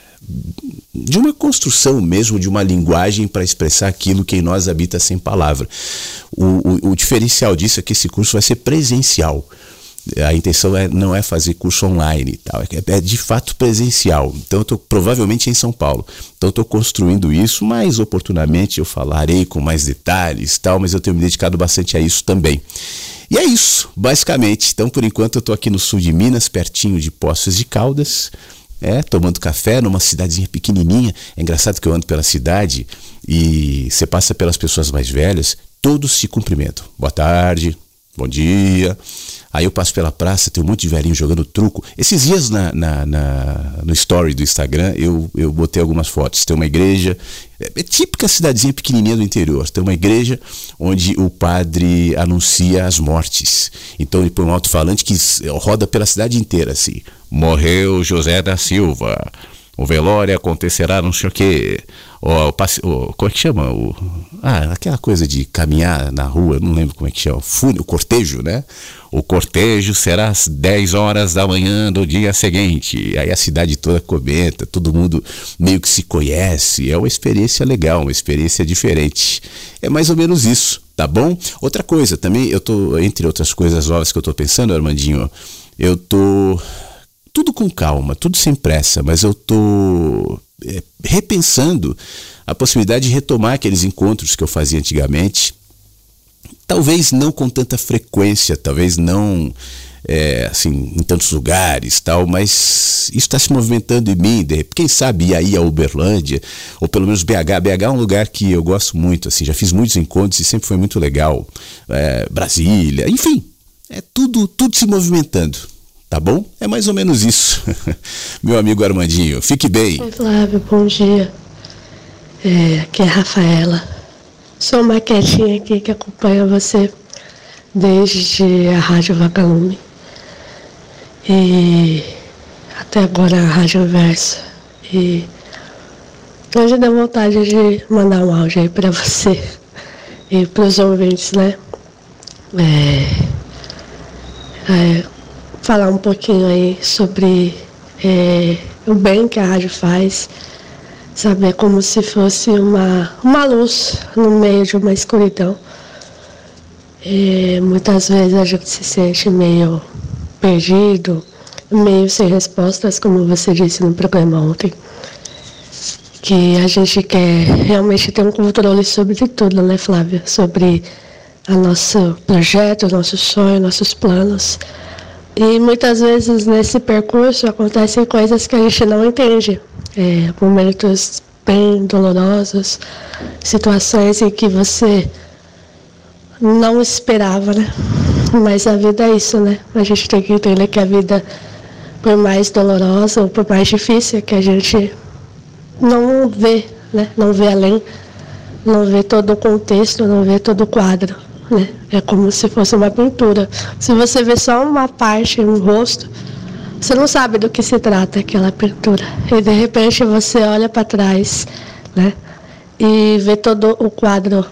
de uma construção mesmo de uma linguagem para expressar aquilo que em nós habita sem palavra. O, o, o diferencial disso é que esse curso vai ser presencial a intenção é, não é fazer curso online e tal, é, é de fato presencial. Então eu estou provavelmente em São Paulo. Então estou construindo isso, mais oportunamente eu falarei com mais detalhes tal, mas eu tenho me dedicado bastante a isso também. E é isso, basicamente. Então por enquanto eu estou aqui no sul de Minas, pertinho de Poços de Caldas. É, tomando café numa cidadezinha pequenininha. É engraçado que eu ando pela cidade e você passa pelas pessoas mais velhas, todos se cumprimentam. Boa tarde, bom dia. Aí eu passo pela praça, tem um monte de velhinho jogando truco. Esses dias na, na, na, no story do Instagram eu, eu botei algumas fotos. Tem uma igreja, é, é típica cidadezinha pequenininha do interior. Tem uma igreja onde o padre anuncia as mortes. Então ele põe um alto-falante que roda pela cidade inteira assim. Morreu José da Silva. O velório acontecerá não sei o quê. O, o, como é que chama? O, ah, aquela coisa de caminhar na rua, não lembro como é que chama. Fune, o cortejo, né? O cortejo será às 10 horas da manhã do dia seguinte. Aí a cidade toda comenta, todo mundo meio que se conhece. É uma experiência legal, uma experiência diferente. É mais ou menos isso, tá bom? Outra coisa também, eu tô, entre outras coisas novas que eu tô pensando, Armandinho, eu tô tudo com calma, tudo sem pressa, mas eu tô é, repensando a possibilidade de retomar aqueles encontros que eu fazia antigamente Talvez não com tanta frequência, talvez não é, assim, em tantos lugares, tal, mas isso está se movimentando em mim. De, quem sabe ir aí a Uberlândia, ou pelo menos BH. BH é um lugar que eu gosto muito, assim, já fiz muitos encontros e sempre foi muito legal. É, Brasília, enfim, é tudo, tudo se movimentando. Tá bom? É mais ou menos isso. Meu amigo Armandinho, fique bem. Oi, Flávio, bom dia. É, aqui é a Rafaela. Sou uma quietinha aqui que acompanha você desde a Rádio Vagalume e até agora a Rádio Verso. E hoje deu vontade de mandar um áudio aí para você e para os ouvintes, né? É, é, falar um pouquinho aí sobre é, o bem que a rádio faz sabe? É como se fosse uma, uma luz no meio de uma escuridão. E muitas vezes a gente se sente meio perdido, meio sem respostas, como você disse no programa ontem. Que a gente quer realmente ter um controle sobre tudo, né, Flávia? Sobre o nosso projeto, nosso sonho, nossos planos. E muitas vezes nesse percurso acontecem coisas que a gente não entende é, momentos bem dolorosos, situações em que você não esperava, né? Mas a vida é isso, né? A gente tem que entender que a vida, por mais dolorosa ou por mais difícil, que a gente não vê, né? Não vê além, não vê todo o contexto, não vê todo o quadro. Né? É como se fosse uma pintura. Se você vê só uma parte, um rosto, você não sabe do que se trata aquela pintura. E de repente você olha para trás, né? E vê todo o quadro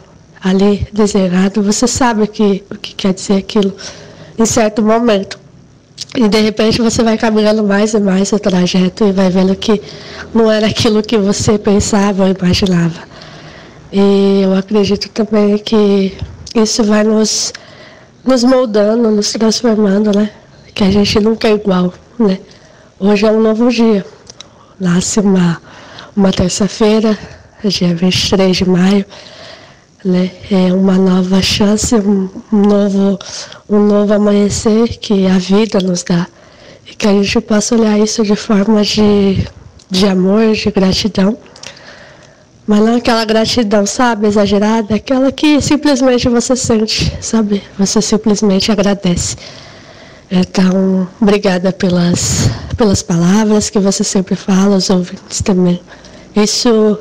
ali desenhado, você sabe que, o que quer dizer aquilo em certo momento. E de repente você vai caminhando mais e mais o trajeto e vai vendo que não era aquilo que você pensava ou imaginava. E eu acredito também que isso vai nos, nos moldando, nos transformando, né? Que a gente nunca é igual, né? Hoje é um novo dia. Nasce uma, uma terça-feira, dia 23 de maio, né? É uma nova chance, um, novo, um novo amanhecer que a vida nos dá. E que a gente possa olhar isso de forma de, de amor, de gratidão. Mas não aquela gratidão, sabe, exagerada, aquela que simplesmente você sente, sabe? Você simplesmente agradece. Então, obrigada pelas, pelas palavras que você sempre fala, os ouvintes também. Isso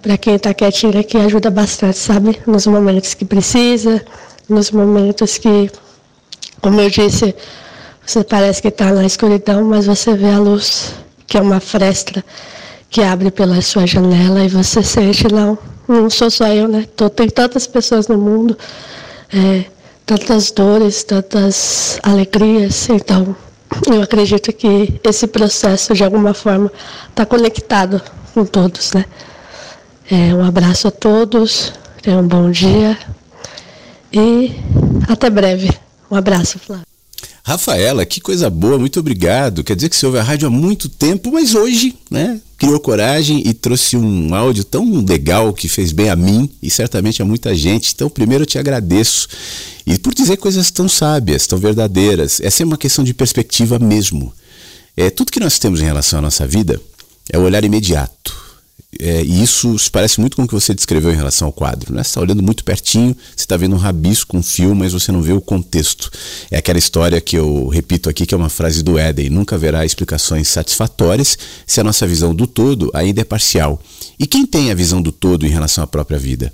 para quem está quietinho aqui ajuda bastante, sabe? Nos momentos que precisa, nos momentos que, como eu disse, você parece que está na escuridão, mas você vê a luz, que é uma fresta que abre pela sua janela e você sente, não, não sou só eu, né? Tô, tem tantas pessoas no mundo, é, tantas dores, tantas alegrias, então eu acredito que esse processo de alguma forma está conectado com todos, né? É, um abraço a todos, tenham um bom dia e até breve. Um abraço, Flávio. Rafaela, que coisa boa, muito obrigado. Quer dizer que você ouve a rádio há muito tempo, mas hoje, né, criou coragem e trouxe um áudio tão legal que fez bem a mim e certamente a muita gente. Então, primeiro eu te agradeço. E por dizer coisas tão sábias, tão verdadeiras. Essa é uma questão de perspectiva mesmo. É, tudo que nós temos em relação à nossa vida é o olhar imediato é, e isso se parece muito com o que você descreveu em relação ao quadro. Né? Você está olhando muito pertinho, você está vendo um rabisco, um fio, mas você não vê o contexto. É aquela história que eu repito aqui, que é uma frase do Éden: nunca haverá explicações satisfatórias se a nossa visão do todo ainda é parcial. E quem tem a visão do todo em relação à própria vida?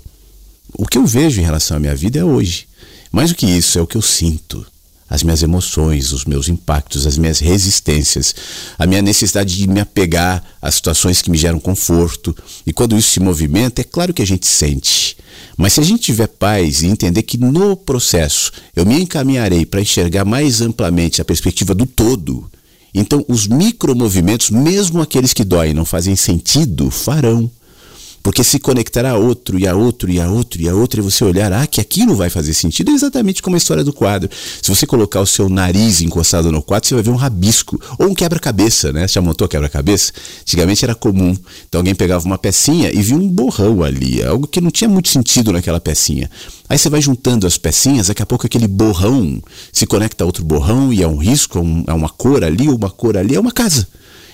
O que eu vejo em relação à minha vida é hoje. Mais do que isso, é o que eu sinto as minhas emoções, os meus impactos, as minhas resistências, a minha necessidade de me apegar às situações que me geram conforto. E quando isso se movimenta, é claro que a gente sente. Mas se a gente tiver paz e entender que no processo eu me encaminharei para enxergar mais amplamente a perspectiva do todo, então os micromovimentos, mesmo aqueles que doem não fazem sentido, farão. Porque se conectará a outro, e a outro, e a outro, e a outro, e você olhar, ah, que aquilo vai fazer sentido, é exatamente como a história do quadro. Se você colocar o seu nariz encostado no quadro, você vai ver um rabisco, ou um quebra-cabeça, né? Você já montou quebra-cabeça? Antigamente era comum. Então alguém pegava uma pecinha e via um borrão ali, algo que não tinha muito sentido naquela pecinha. Aí você vai juntando as pecinhas, daqui a pouco aquele borrão se conecta a outro borrão e é um risco, é, é uma cor ali, uma cor ali, é uma casa.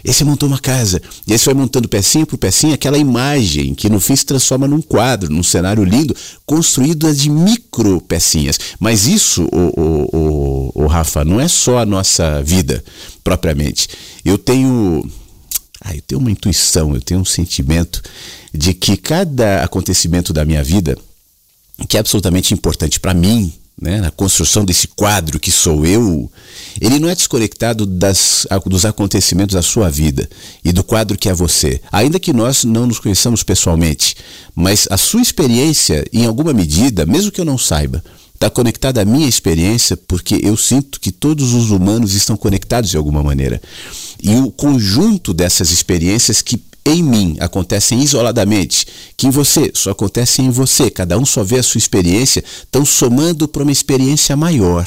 Esse montou uma casa. E aí você vai montando pecinha por pecinha aquela imagem que no fim se transforma num quadro, num cenário lindo, construído de micro pecinhas. Mas isso, o, o, o, o Rafa, não é só a nossa vida propriamente. Eu tenho. Ah, eu tenho uma intuição, eu tenho um sentimento de que cada acontecimento da minha vida, que é absolutamente importante para mim, né, na construção desse quadro que sou eu, ele não é desconectado das, dos acontecimentos da sua vida e do quadro que é você. Ainda que nós não nos conheçamos pessoalmente, mas a sua experiência, em alguma medida, mesmo que eu não saiba, está conectada à minha experiência, porque eu sinto que todos os humanos estão conectados de alguma maneira. E o conjunto dessas experiências que em mim acontecem isoladamente, que em você só acontecem em você, cada um só vê a sua experiência, estão somando para uma experiência maior,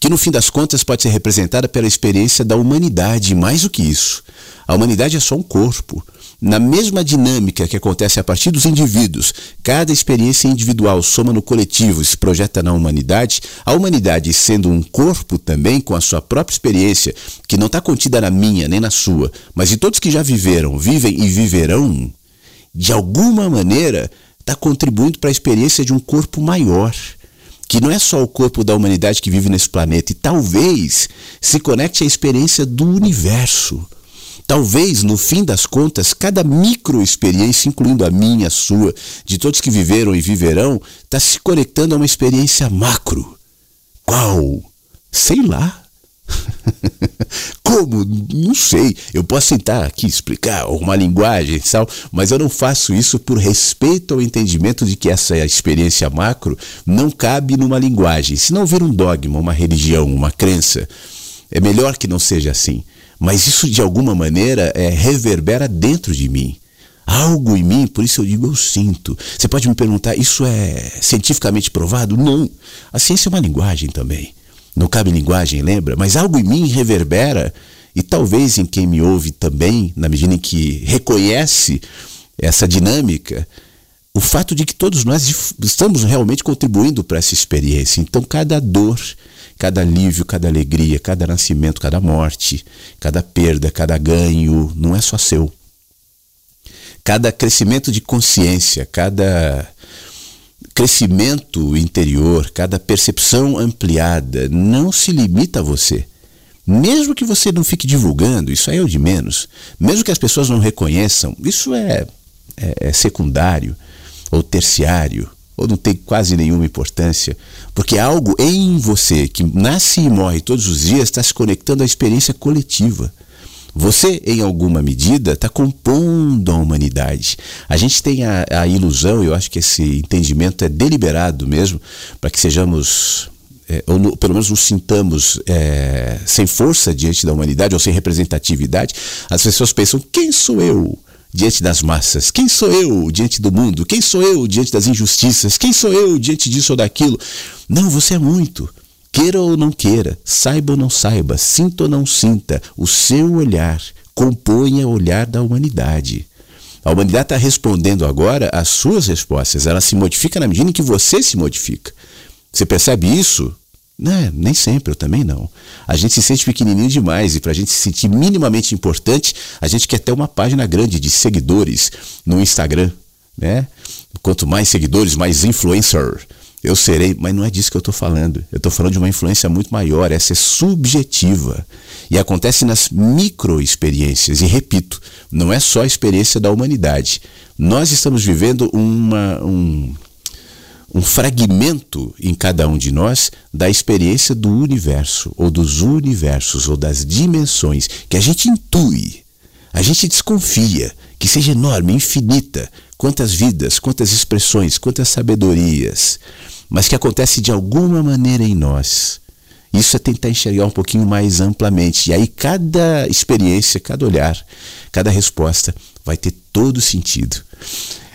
que no fim das contas pode ser representada pela experiência da humanidade, mais do que isso. A humanidade é só um corpo na mesma dinâmica que acontece a partir dos indivíduos, cada experiência individual soma no coletivo e se projeta na humanidade, a humanidade sendo um corpo também com a sua própria experiência, que não está contida na minha nem na sua, mas de todos que já viveram, vivem e viverão, de alguma maneira está contribuindo para a experiência de um corpo maior que não é só o corpo da humanidade que vive nesse planeta, e talvez se conecte à experiência do universo. Talvez, no fim das contas, cada micro experiência, incluindo a minha, a sua, de todos que viveram e viverão, está se conectando a uma experiência macro. Qual? Sei lá. Como? Não sei. Eu posso sentar aqui explicar uma linguagem tal, mas eu não faço isso por respeito ao entendimento de que essa experiência macro não cabe numa linguagem. Se não vira um dogma, uma religião, uma crença, é melhor que não seja assim. Mas isso de alguma maneira é, reverbera dentro de mim. Algo em mim, por isso eu digo eu sinto. Você pode me perguntar, isso é cientificamente provado? Não. A ciência é uma linguagem também. Não cabe linguagem, lembra? Mas algo em mim reverbera, e talvez em quem me ouve também, na medida em que reconhece essa dinâmica, o fato de que todos nós estamos realmente contribuindo para essa experiência. Então, cada dor, cada alívio, cada alegria, cada nascimento, cada morte, cada perda, cada ganho, não é só seu. Cada crescimento de consciência, cada crescimento interior, cada percepção ampliada não se limita a você. Mesmo que você não fique divulgando, isso aí é o de menos. Mesmo que as pessoas não reconheçam, isso é, é, é secundário ou terciário, ou não tem quase nenhuma importância, porque algo em você que nasce e morre todos os dias está se conectando à experiência coletiva. Você, em alguma medida, está compondo a humanidade. A gente tem a, a ilusão, eu acho que esse entendimento é deliberado mesmo, para que sejamos é, ou no, pelo menos nos sintamos é, sem força diante da humanidade ou sem representatividade, as pessoas pensam: quem sou eu diante das massas? Quem sou eu diante do mundo? Quem sou eu diante das injustiças? Quem sou eu diante disso ou daquilo? Não, você é muito. Queira ou não queira, saiba ou não saiba, sinta ou não sinta, o seu olhar compõe o olhar da humanidade. A humanidade está respondendo agora às suas respostas. Ela se modifica na medida em que você se modifica. Você percebe isso? Né? Nem sempre, eu também não. A gente se sente pequenininho demais e para a gente se sentir minimamente importante, a gente quer ter uma página grande de seguidores no Instagram. Né? Quanto mais seguidores, mais influencer eu serei, mas não é disso que eu estou falando. Eu estou falando de uma influência muito maior, essa é subjetiva. E acontece nas microexperiências. E repito, não é só a experiência da humanidade. Nós estamos vivendo uma, um, um fragmento em cada um de nós da experiência do universo, ou dos universos, ou das dimensões, que a gente intui, a gente desconfia que seja enorme, infinita, quantas vidas, quantas expressões, quantas sabedorias mas que acontece de alguma maneira em nós. Isso é tentar enxergar um pouquinho mais amplamente. E aí cada experiência, cada olhar, cada resposta vai ter todo sentido.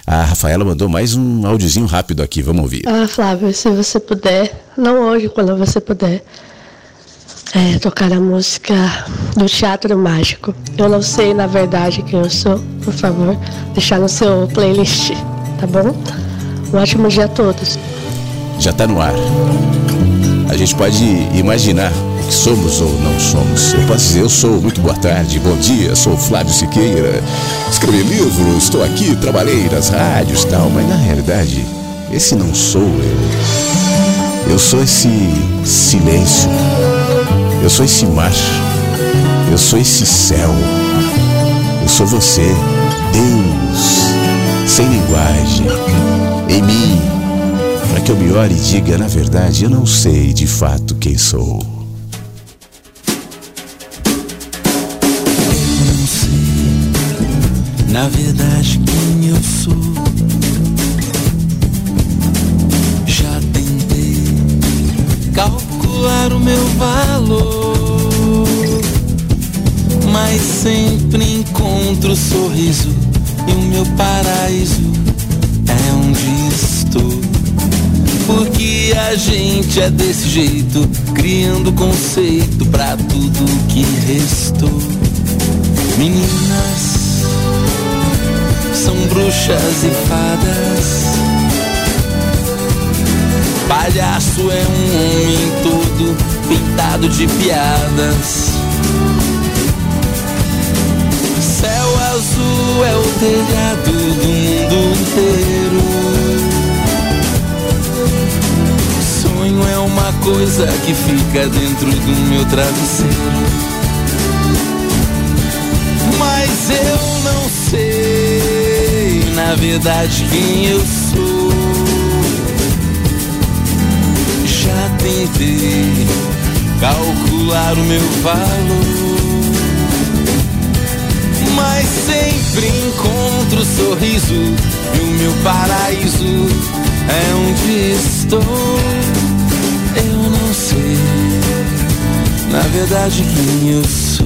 A Rafaela mandou mais um áudiozinho rápido aqui, vamos ouvir. Ah, Flávio, se você puder, não hoje, quando você puder, é, tocar a música do Teatro Mágico. Eu não sei, na verdade, quem eu sou, por favor, deixar no seu playlist, tá bom? Um ótimo dia a todos já está no ar. A gente pode imaginar que somos ou não somos. Eu posso dizer, eu sou, muito boa tarde, bom dia, sou Flávio Siqueira, escrevi livros, estou aqui, trabalhei nas rádios e tal, mas na realidade, esse não sou eu. Eu sou esse silêncio, eu sou esse mar, eu sou esse céu, eu sou você, Deus, sem linguagem, em mim que eu me ore e diga, na verdade, eu não sei de fato quem sou. Eu não sei, na verdade, quem eu sou. Já tentei calcular o meu valor, mas sempre encontro o sorriso e o meu paraíso Porque a gente é desse jeito, criando conceito pra tudo que restou. Meninas são bruxas e fadas. Palhaço é um homem todo pintado de piadas. Céu azul é o telhado do mundo inteiro. é uma coisa que fica dentro do meu travesseiro. Mas eu não sei, na verdade, quem eu sou. Já tentei calcular o meu valor. Mas sempre encontro o sorriso e o meu paraíso é onde estou. Na verdade quem eu sou.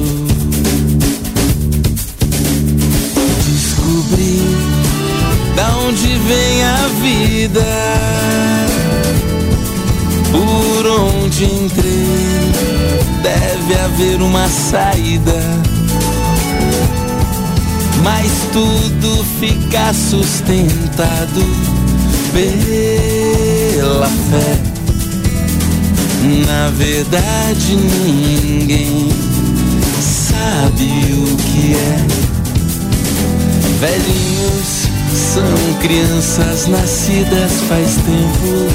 Descobri da onde vem a vida, por onde entrei, deve haver uma saída. Mas tudo fica sustentado pela fé. Na verdade, ninguém sabe o que é. Velhinhos são crianças nascidas faz tempo.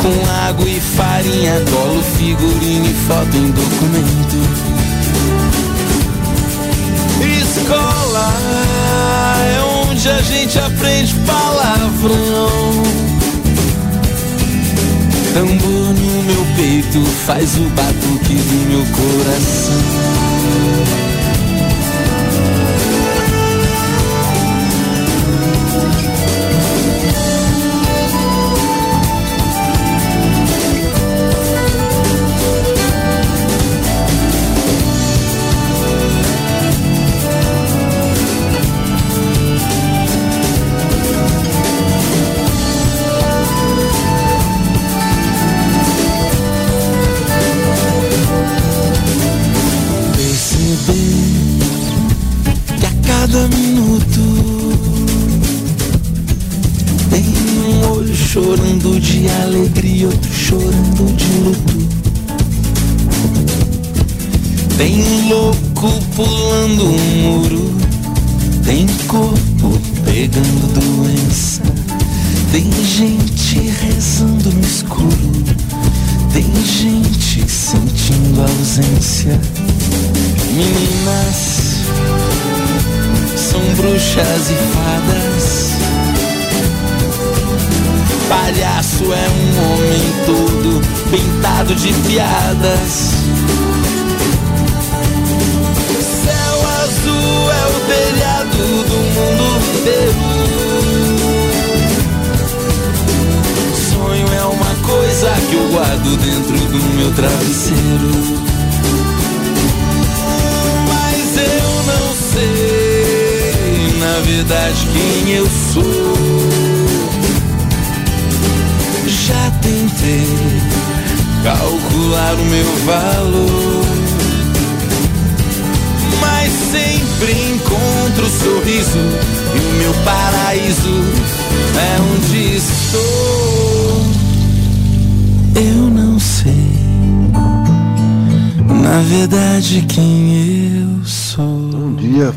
Com água e farinha, colo, figurino e foto em documento. Escola é onde a gente aprende palavrão. Tambor no meu peito faz o batuque do meu coração.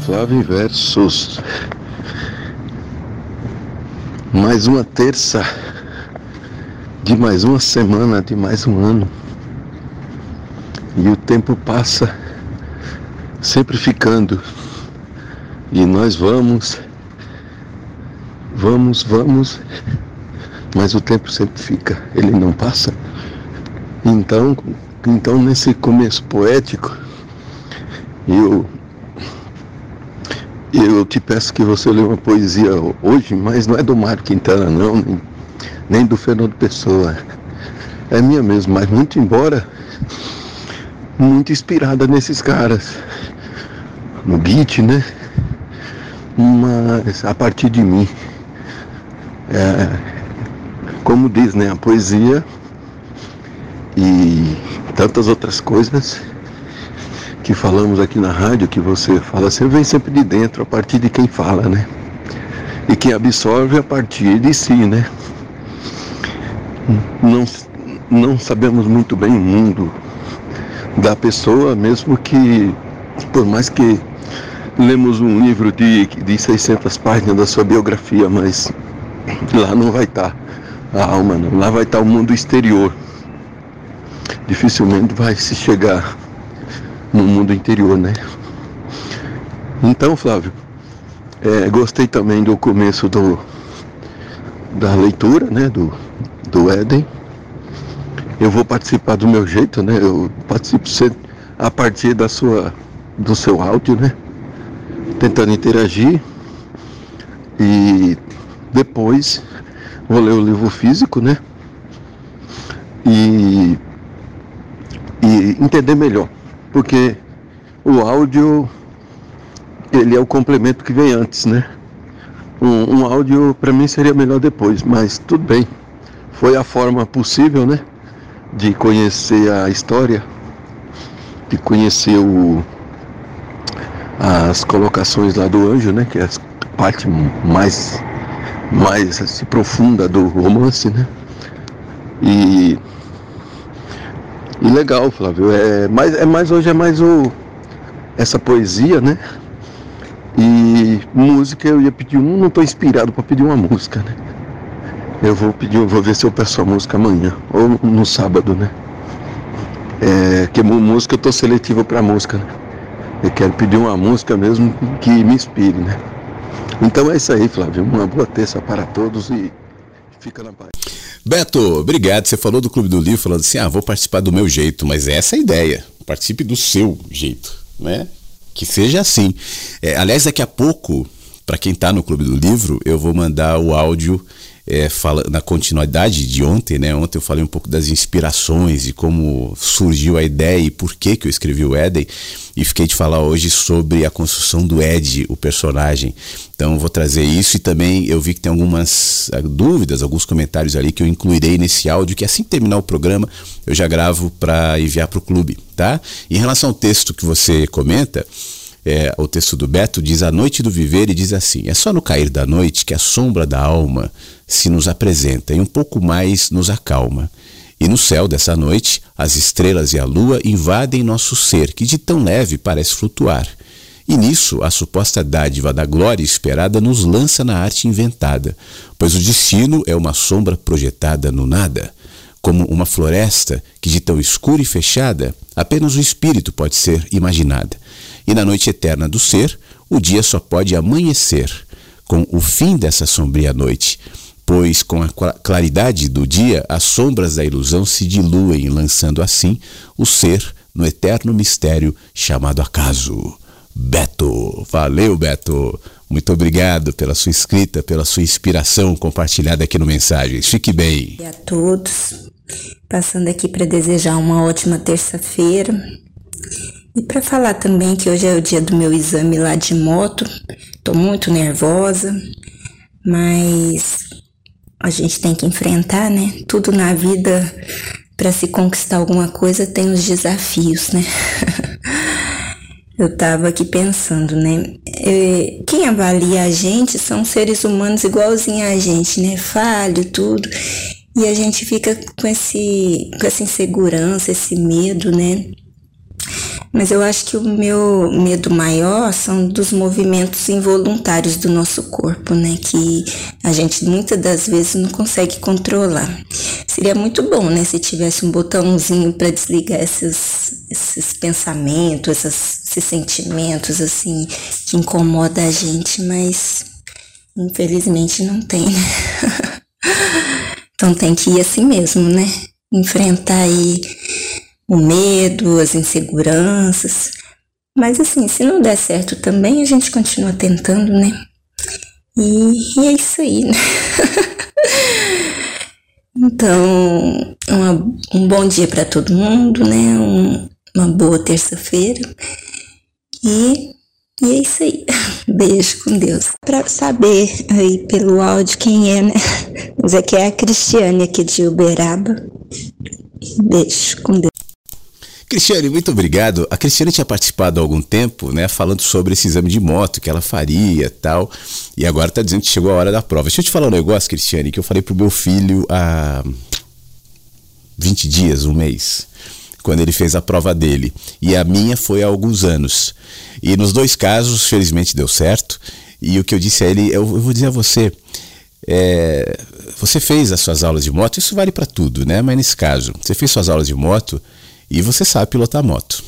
Flávio Versus. Mais uma terça de mais uma semana, de mais um ano. E o tempo passa sempre ficando. E nós vamos, vamos, vamos, mas o tempo sempre fica, ele não passa. Então, então nesse começo poético, eu eu te peço que você leia uma poesia hoje, mas não é do Mário Quintana não, nem, nem do Fernando Pessoa. É minha mesmo, mas muito embora muito inspirada nesses caras. No beat, né? Mas a partir de mim. É, como diz, né? A poesia e tantas outras coisas que falamos aqui na rádio, que você fala, você vem sempre de dentro, a partir de quem fala, né? E quem absorve a partir de si, né? Não, não sabemos muito bem o mundo da pessoa, mesmo que, por mais que lemos um livro de, de 600 páginas da sua biografia, mas lá não vai estar a alma, não. lá vai estar o mundo exterior. Dificilmente vai se chegar no mundo interior, né? Então, Flávio, É, gostei também do começo do, da leitura, né? Do, do Éden. Eu vou participar do meu jeito, né? Eu participo a partir da sua, do seu áudio, né? Tentando interagir. E depois vou ler o livro físico, né? E, e entender melhor. Porque o áudio ele é o complemento que vem antes, né? Um, um áudio para mim seria melhor depois, mas tudo bem. Foi a forma possível, né? De conhecer a história, de conhecer o, as colocações lá do anjo, né? Que é a parte mais, mais assim, profunda do romance, né? E, e legal, Flávio. É mais, é mais hoje é mais o essa poesia, né? E música eu ia pedir um, não estou inspirado para pedir uma música, né? Eu vou pedir, vou ver se eu peço a música amanhã ou no sábado, né? É, que música eu estou seletivo para música, né? Eu quero pedir uma música mesmo que me inspire, né? Então é isso aí, Flávio. Uma boa terça para todos e fica na paz. Beto, obrigado. Você falou do Clube do Livro, falando assim: ah, vou participar do meu jeito, mas essa é a ideia. Participe do seu jeito, né? que seja assim. É, aliás, daqui a pouco, para quem está no Clube do Livro, eu vou mandar o áudio é, fala, na continuidade de ontem, né? Ontem eu falei um pouco das inspirações e como surgiu a ideia e por que, que eu escrevi o Éden. E fiquei de falar hoje sobre a construção do Ed, o personagem. Então vou trazer isso e também eu vi que tem algumas ah, dúvidas, alguns comentários ali que eu incluirei nesse áudio, que assim que terminar o programa eu já gravo para enviar para o clube, tá? Em relação ao texto que você comenta, é, o texto do Beto diz a noite do viver e diz assim: é só no cair da noite que a sombra da alma se nos apresenta e um pouco mais nos acalma. E no céu dessa noite, as estrelas e a lua invadem nosso ser, que de tão leve parece flutuar. E nisso, a suposta dádiva da glória esperada nos lança na arte inventada, pois o destino é uma sombra projetada no nada, como uma floresta que de tão escura e fechada, apenas o espírito pode ser imaginada. E na noite eterna do ser, o dia só pode amanhecer, com o fim dessa sombria noite, pois com a claridade do dia as sombras da ilusão se diluem, lançando assim o ser no eterno mistério chamado acaso. Beto, valeu Beto, muito obrigado pela sua escrita, pela sua inspiração compartilhada aqui no Mensagens. Fique bem. E a todos, passando aqui para desejar uma ótima terça-feira e para falar também que hoje é o dia do meu exame lá de moto. Tô muito nervosa, mas a gente tem que enfrentar, né? Tudo na vida para se conquistar alguma coisa tem os desafios, né? Eu tava aqui pensando, né? É, quem avalia a gente são seres humanos igualzinho a gente, né? Falho, tudo. E a gente fica com, esse, com essa insegurança, esse medo, né? Mas eu acho que o meu medo maior são dos movimentos involuntários do nosso corpo, né? Que a gente muitas das vezes não consegue controlar. Seria muito bom, né? Se tivesse um botãozinho para desligar esses, esses pensamentos, esses, esses sentimentos, assim, que incomoda a gente, mas infelizmente não tem, né? então tem que ir assim mesmo, né? Enfrentar aí o medo, as inseguranças. Mas assim, se não der certo também, a gente continua tentando, né? E, e é isso aí, né? então, uma, um bom dia para todo mundo, né? Um, uma boa terça-feira. E, e é isso aí. Beijo com Deus. Para saber aí pelo áudio quem é, né? Mas aqui é a Cristiane aqui de Uberaba. Beijo com Deus. Cristiane, muito obrigado. A Cristiane tinha participado há algum tempo, né, falando sobre esse exame de moto que ela faria tal. E agora está dizendo que chegou a hora da prova. Deixa eu te falar um negócio, Cristiane, que eu falei pro meu filho há 20 dias, um mês, quando ele fez a prova dele. E a minha foi há alguns anos. E nos dois casos, felizmente, deu certo. E o que eu disse a ele, eu vou dizer a você, é, você fez as suas aulas de moto, isso vale para tudo, né? Mas nesse caso, você fez suas aulas de moto e você sabe pilotar moto.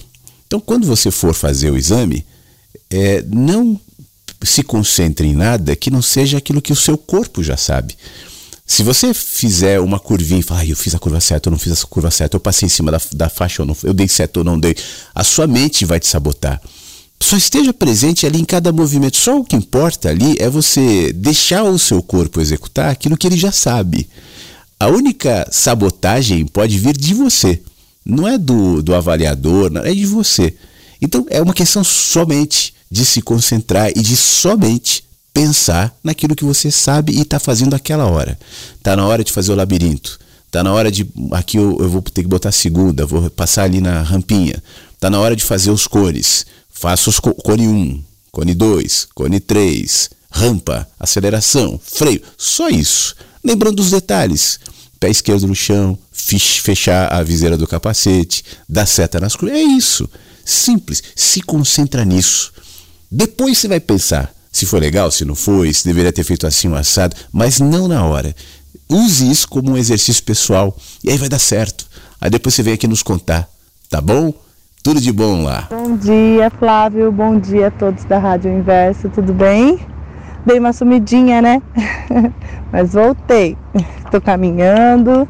Então, quando você for fazer o exame, é, não se concentre em nada que não seja aquilo que o seu corpo já sabe. Se você fizer uma curvinha e falar, ah, eu fiz a curva certa, eu não fiz a curva certa, eu passei em cima da, da faixa, eu, não, eu dei certo ou não dei, a sua mente vai te sabotar. Só esteja presente ali em cada movimento. Só o que importa ali é você deixar o seu corpo executar aquilo que ele já sabe. A única sabotagem pode vir de você. Não é do, do avaliador, é de você. Então é uma questão somente de se concentrar e de somente pensar naquilo que você sabe e está fazendo aquela hora. Está na hora de fazer o labirinto. Está na hora de. Aqui eu, eu, vou ter que botar segunda, vou passar ali na rampinha. Está na hora de fazer os cones. Faça os co cone 1, cone 2, cone 3, rampa, aceleração, freio. Só isso. Lembrando dos detalhes. Pé esquerdo no chão, fechar a viseira do capacete, dar seta nas cruzes. É isso. Simples. Se concentra nisso. Depois você vai pensar se foi legal, se não foi, se deveria ter feito assim um assado, mas não na hora. Use isso como um exercício pessoal e aí vai dar certo. Aí depois você vem aqui nos contar, tá bom? Tudo de bom lá. Bom dia, Flávio. Bom dia a todos da Rádio Inverso. Tudo bem? Dei uma sumidinha, né? Mas voltei. Estou caminhando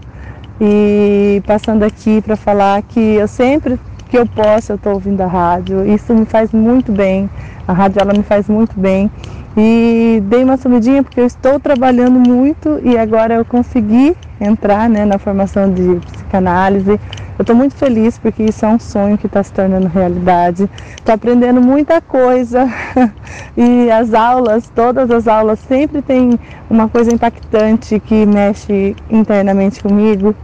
e passando aqui para falar que eu sempre que eu posso, eu estou ouvindo a rádio. Isso me faz muito bem. A rádio ela me faz muito bem. E dei uma sumidinha porque eu estou trabalhando muito e agora eu consegui entrar né, na formação de psicanálise. Eu estou muito feliz porque isso é um sonho que está se tornando realidade. Estou aprendendo muita coisa e as aulas, todas as aulas, sempre tem uma coisa impactante que mexe internamente comigo.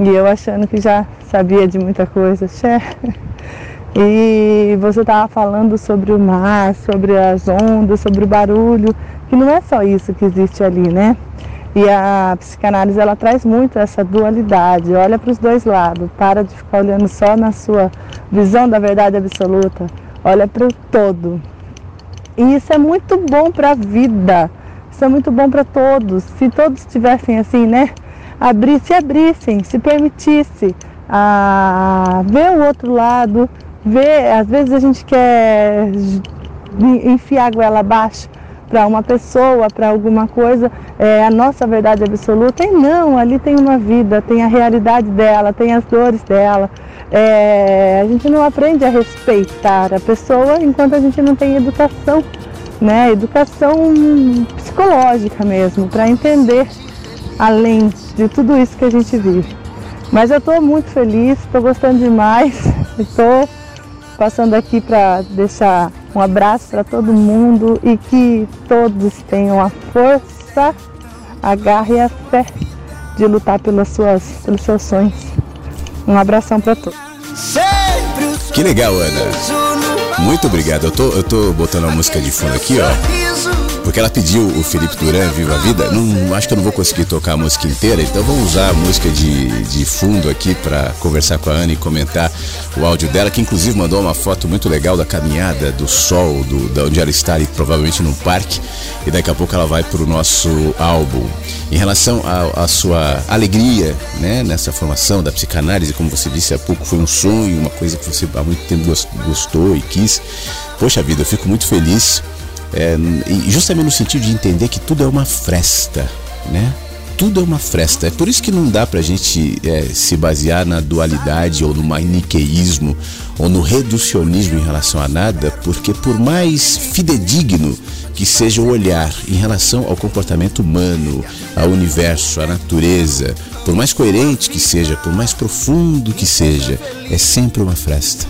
E eu achando que já sabia de muita coisa, Xé. E você estava falando sobre o mar, sobre as ondas, sobre o barulho, que não é só isso que existe ali, né? E a psicanálise ela traz muito essa dualidade, olha para os dois lados, para de ficar olhando só na sua visão da verdade absoluta, olha para o todo. E isso é muito bom para a vida, isso é muito bom para todos. Se todos estivessem assim, né? Abrir, se abrissem, se permitisse a ver o outro lado, ver, às vezes a gente quer enfiar a goela abaixo para uma pessoa, para alguma coisa, é a nossa verdade absoluta. E não, ali tem uma vida, tem a realidade dela, tem as dores dela. É, a gente não aprende a respeitar a pessoa enquanto a gente não tem educação, né? Educação psicológica mesmo, para entender além de tudo isso que a gente vive. Mas eu estou muito feliz, estou gostando demais, estou passando aqui para deixar um abraço para todo mundo e que todos tenham a força, a garra e a fé de lutar pelas suas, pelos seus sonhos. Um abração para todos. Que legal, Ana. Muito obrigado. Eu tô, eu tô botando a música de fundo aqui, ó. Porque ela pediu o Felipe Duran, Viva a Vida. Não, acho que eu não vou conseguir tocar a música inteira, então vamos usar a música de, de fundo aqui para conversar com a Ana e comentar o áudio dela, que inclusive mandou uma foto muito legal da caminhada, do sol, do, da onde ela está ali, provavelmente no parque. E daqui a pouco ela vai para o nosso álbum. Em relação à sua alegria né, nessa formação da psicanálise, como você disse há pouco, foi um sonho, uma coisa que você há muito tempo gostou e quis. Poxa vida, eu fico muito feliz é, e justamente no sentido de entender que tudo é uma fresta, né? Tudo é uma fresta. É por isso que não dá pra gente é, se basear na dualidade ou no maniqueísmo ou no reducionismo em relação a nada, porque por mais fidedigno que seja o olhar em relação ao comportamento humano, ao universo, à natureza, por mais coerente que seja, por mais profundo que seja, é sempre uma fresta.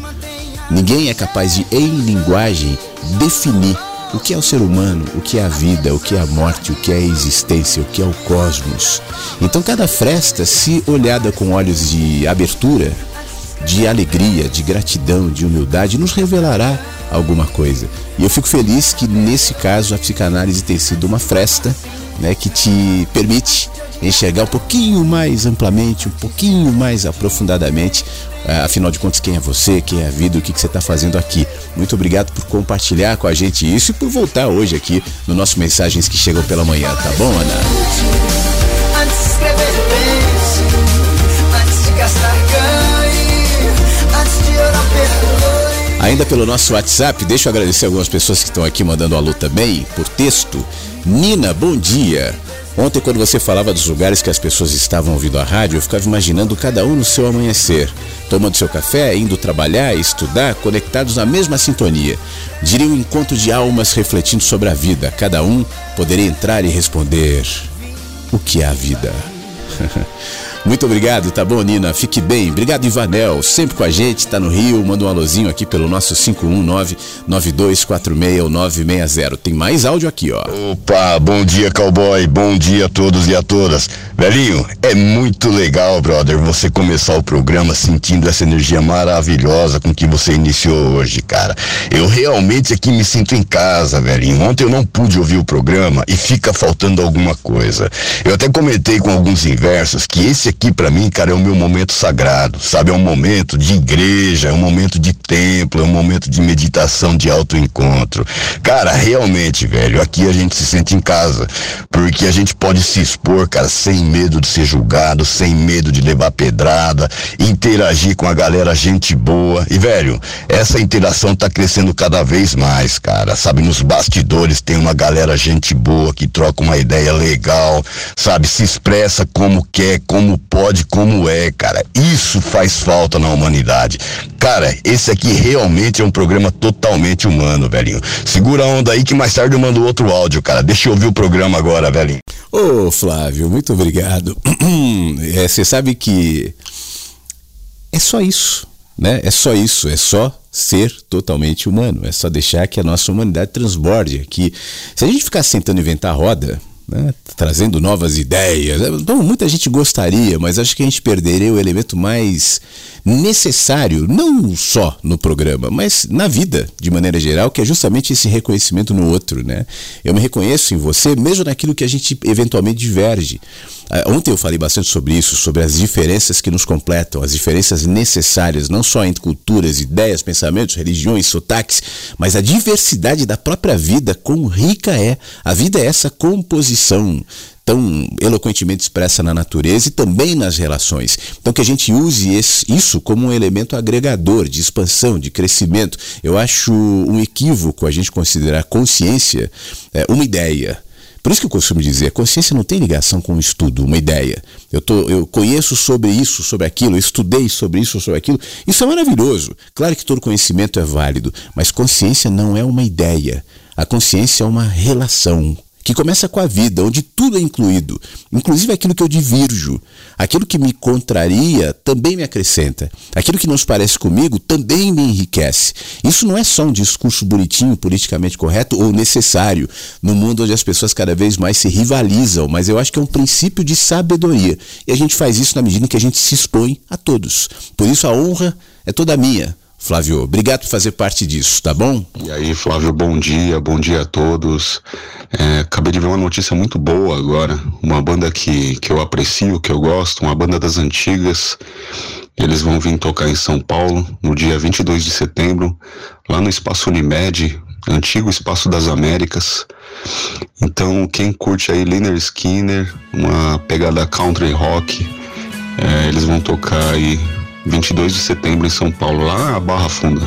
Ninguém é capaz de, em linguagem, definir o que é o ser humano, o que é a vida, o que é a morte, o que é a existência, o que é o cosmos. Então, cada fresta, se olhada com olhos de abertura, de alegria, de gratidão, de humildade, nos revelará alguma coisa. E eu fico feliz que nesse caso a psicanálise tem sido uma fresta né, que te permite enxergar um pouquinho mais amplamente, um pouquinho mais aprofundadamente é, afinal de contas, quem é você, quem é a vida, o que, que você está fazendo aqui. Muito obrigado por compartilhar com a gente isso e por voltar hoje aqui no nosso Mensagens que Chegam pela Manhã, tá bom, Ana? Antes de escrever, pense, antes de gastar, ganhe, antes de orar, perdoe. Ainda pelo nosso WhatsApp, deixa eu agradecer algumas pessoas que estão aqui mandando alô também, por texto. Nina, bom dia. Ontem, quando você falava dos lugares que as pessoas estavam ouvindo a rádio, eu ficava imaginando cada um no seu amanhecer, tomando seu café, indo trabalhar, estudar, conectados na mesma sintonia. Diria um encontro de almas refletindo sobre a vida. Cada um poderia entrar e responder: O que é a vida? Muito obrigado, tá bom, Nina? Fique bem. Obrigado, Ivanel, sempre com a gente, tá no Rio. Manda um alôzinho aqui pelo nosso 519-9246-960. Tem mais áudio aqui, ó. Opa, bom dia, cowboy. Bom dia a todos e a todas. Velhinho, é muito legal, brother, você começar o programa sentindo essa energia maravilhosa com que você iniciou hoje, cara. Eu realmente aqui me sinto em casa, velhinho. Ontem eu não pude ouvir o programa e fica faltando alguma coisa. Eu até comentei com alguns inversos que esse aqui para mim, cara, é o meu momento sagrado, sabe? É um momento de igreja, é um momento de templo, é um momento de meditação, de autoencontro. Cara, realmente, velho, aqui a gente se sente em casa, porque a gente pode se expor, cara, sem medo de ser julgado, sem medo de levar pedrada, interagir com a galera gente boa. E, velho, essa interação tá crescendo cada vez mais, cara, sabe? Nos bastidores tem uma galera gente boa que troca uma ideia legal, sabe? Se expressa como quer, como pode, como é, cara. Isso faz falta na humanidade. Cara, esse aqui realmente é um programa totalmente humano, velhinho. Segura a onda aí que mais tarde eu mando outro áudio, cara. Deixa eu ouvir o programa agora, velhinho. Ô, Flávio, muito obrigado. É, Você sabe que é só isso, né? É só isso, é só ser totalmente humano. É só deixar que a nossa humanidade transborde aqui. Se a gente ficar tentando inventar roda, né, trazendo novas ideias. Bom, muita gente gostaria, mas acho que a gente perderia o elemento mais necessário, não só no programa, mas na vida, de maneira geral, que é justamente esse reconhecimento no outro. Né? Eu me reconheço em você, mesmo naquilo que a gente eventualmente diverge. Ah, Ontem eu falei bastante sobre isso, sobre as diferenças que nos completam, as diferenças necessárias, não só entre culturas, ideias, pensamentos, religiões, sotaques, mas a diversidade da própria vida, quão rica é. A vida é essa composição tão eloquentemente expressa na natureza e também nas relações. Então que a gente use esse- isso como um elemento agregador de expansão, de crescimento. Eu acho um equívoco a gente considerar consciência é, uma ideia. Por isso que eu costumo dizer, consciência não tem ligação com o estudo, uma ideia. Eu, tô, eu conheço sobre isso, sobre aquilo, estudei sobre isso, sobre aquilo. Isso é maravilhoso. Claro que todo conhecimento é válido, mas consciência não é uma ideia. A consciência é uma relação que começa com a vida, onde tudo é incluído, inclusive aquilo que eu divirjo. Aquilo que me contraria também me acrescenta. Aquilo que não se parece comigo também me enriquece. Isso não é só um discurso bonitinho, politicamente correto ou necessário, no mundo onde as pessoas cada vez mais se rivalizam, mas eu acho que é um princípio de sabedoria. E a gente faz isso na medida em que a gente se expõe a todos. Por isso a honra é toda minha. Flávio, obrigado por fazer parte disso, tá bom? E aí, Flávio, bom dia, bom dia a todos. É, acabei de ver uma notícia muito boa agora. Uma banda que, que eu aprecio, que eu gosto, uma banda das antigas. Eles vão vir tocar em São Paulo no dia 22 de setembro, lá no Espaço Unimed, antigo Espaço das Américas. Então, quem curte aí Liner Skinner, uma pegada country rock, é, eles vão tocar aí 22 de setembro em São Paulo, lá na Barra Funda.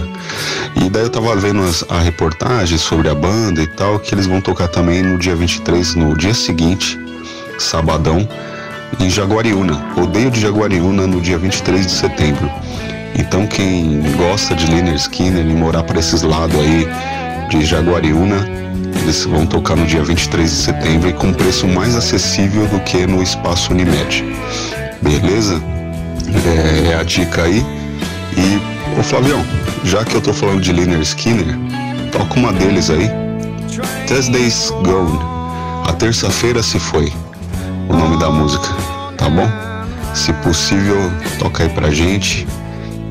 E daí eu tava vendo as- a reportagem sobre a banda e tal, que eles vão tocar também no dia 23, no dia seguinte, sabadão, em Jaguariúna, rodeio de Jaguariúna no dia 23 de setembro. Então quem gosta de Liner Skinner e morar para esses lados aí de Jaguariúna, eles vão tocar no dia 23 de setembro e com preço mais acessível do que no espaço Unimed. Beleza? É, é a dica aí. E, ô Flavião, já que eu tô falando de Liner Skinner, toca uma deles aí. Thursday's Gone. A terça-feira se foi. O nome da música, tá bom? Se possível, toca aí pra gente.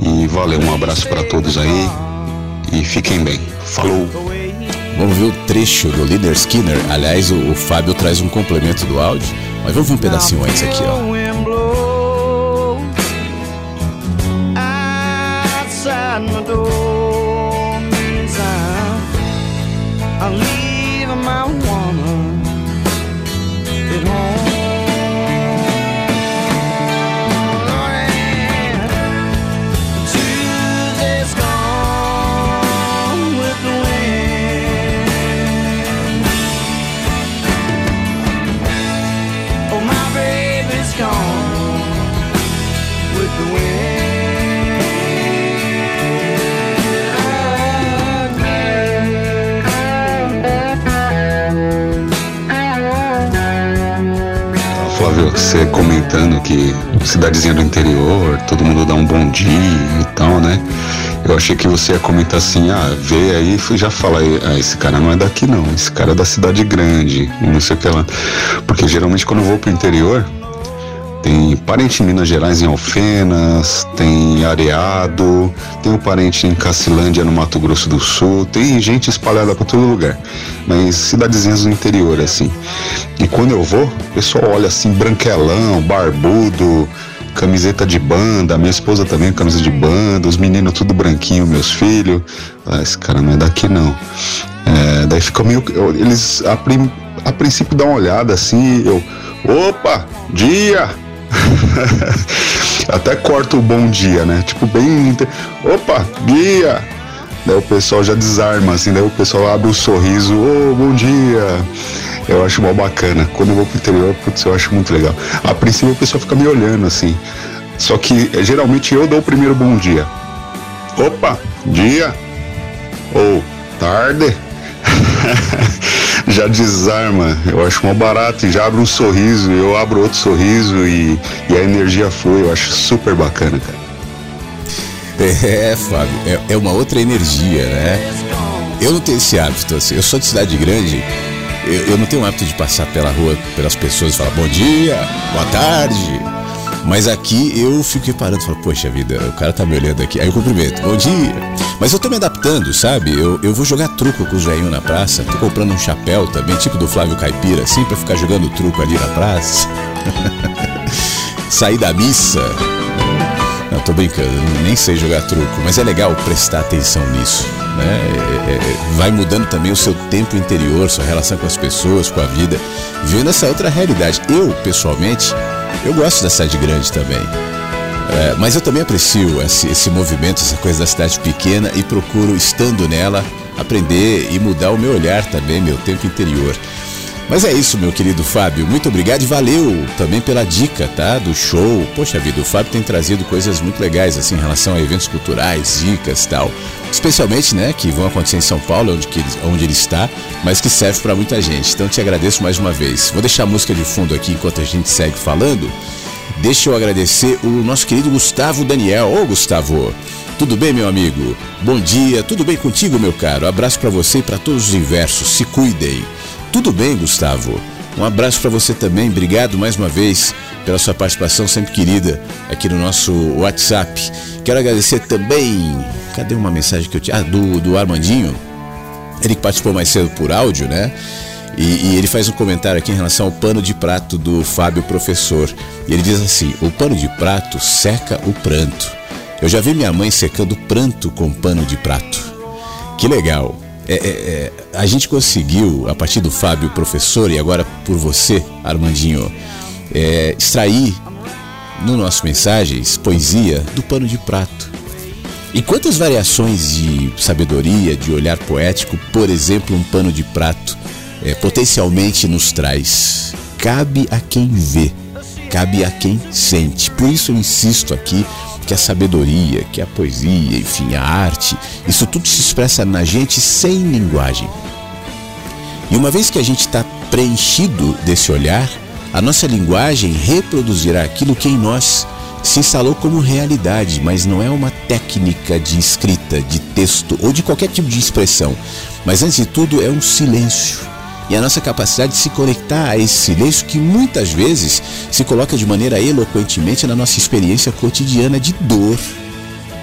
E valeu, um abraço pra todos aí. E fiquem bem. Falou! Vamos ver o trecho do Leader Skinner. Aliás, o, o Fábio traz um complemento do áudio. Mas vamos ver um pedacinho antes aqui, ó. Outside my door I'm, I'm que cidadezinha do interior, todo mundo dá um bom dia e tal, né? Eu achei que você ia comentar assim, ah, vê aí já fala, ah, esse cara não é daqui não, esse cara é da cidade grande, não sei o que lá. Porque geralmente quando eu vou pro interior, parente em Minas Gerais, em Alfenas, tem Areado, tem um parente em Cacilândia, no Mato Grosso do Sul, tem gente espalhada para todo lugar, mas cidadezinhas do interior, assim. E quando eu vou, o pessoal olha assim, branquelão, barbudo, camiseta de banda, minha esposa também camisa de banda, os meninos tudo branquinho, meus filhos. Ah, esse cara não é daqui não. É, daí fica meio. Eles a, prim, a princípio dão uma olhada assim, eu. Opa! Dia! Até corta o bom dia, né? Tipo, bem. Opa, guia! Daí o pessoal já desarma, assim, daí o pessoal abre o um sorriso, ô, oh, bom dia! Eu acho mó bacana. Quando eu vou pro interior, putz, eu acho muito legal. A princípio o pessoal fica me olhando, assim. Só que geralmente eu dou o primeiro bom dia. Opa, dia! Ou tarde! já desarma. Eu acho mó barato e já abre um sorriso, eu abro outro sorriso e, e a energia flui. Eu acho super bacana, cara. É, Fábio, é, é uma outra energia, né? Eu não tenho esse hábito, assim. Eu sou de cidade grande, eu, eu não tenho o hábito de passar pela rua pelas pessoas e falar bom dia, boa tarde. Mas aqui eu fico reparando, falo, poxa vida, o cara tá me olhando aqui. Aí eu cumprimento, bom dia. Mas eu tô me adaptando, sabe? Eu, eu vou jogar truco com os velhinhos na praça. Tô comprando um chapéu também, tipo do Flávio Caipira, assim, pra ficar jogando truco ali na praça. Sair da missa. Não, tô brincando, nem sei jogar truco, mas é legal prestar atenção nisso. Né? É, é, é, vai mudando também o seu tempo interior, sua relação com as pessoas, com a vida, vendo essa outra realidade. Eu, pessoalmente, eu gosto da cidade grande também. É, mas eu também aprecio esse, esse movimento, essa coisa da cidade pequena e procuro, estando nela, aprender e mudar o meu olhar também, meu tempo interior. Mas é isso, meu querido Fábio. Muito obrigado e valeu também pela dica, tá? Do show. Poxa vida, o Fábio tem trazido coisas muito legais, assim, em relação a eventos culturais, dicas tal. Especialmente, né, que vão acontecer em São Paulo, onde, ele, onde ele está, mas que serve para muita gente. Então te agradeço mais uma vez. Vou deixar a música de fundo aqui enquanto a gente segue falando. Deixa eu agradecer o nosso querido Gustavo Daniel. Ô, Gustavo, tudo bem, meu amigo? Bom dia, tudo bem contigo, meu caro? Abraço para você e para todos os inversos. Se cuidem. Tudo bem, Gustavo? Um abraço para você também. Obrigado mais uma vez pela sua participação sempre querida aqui no nosso WhatsApp. Quero agradecer também. Cadê uma mensagem que eu tinha? Ah, do, do Armandinho. Ele participou mais cedo por áudio, né? E, e, ele faz um comentário aqui em relação ao pano de prato do Fábio Professor. E ele diz assim: o pano de prato seca o pranto. Eu já vi minha mãe secando pranto com pano de prato. Que legal. É, é, é, a gente conseguiu, a partir do Fábio professor e agora por você, Armandinho, é, extrair no nosso mensagens poesia do pano de prato. E quantas variações de sabedoria, de olhar poético, por exemplo, um pano de prato é, potencialmente nos traz? Cabe a quem vê, cabe a quem sente. Por isso eu insisto aqui que a sabedoria, que a poesia, enfim, a arte, isso tudo se expressa na gente sem linguagem. E uma vez que a gente está preenchido desse olhar, a nossa linguagem reproduzirá aquilo que em nós se instalou como realidade, mas não é uma técnica de escrita, de texto ou de qualquer tipo de expressão. Mas antes de tudo é um silêncio e a nossa capacidade de se conectar a esse silêncio que muitas vezes se coloca de maneira eloquentemente na nossa experiência cotidiana de dor,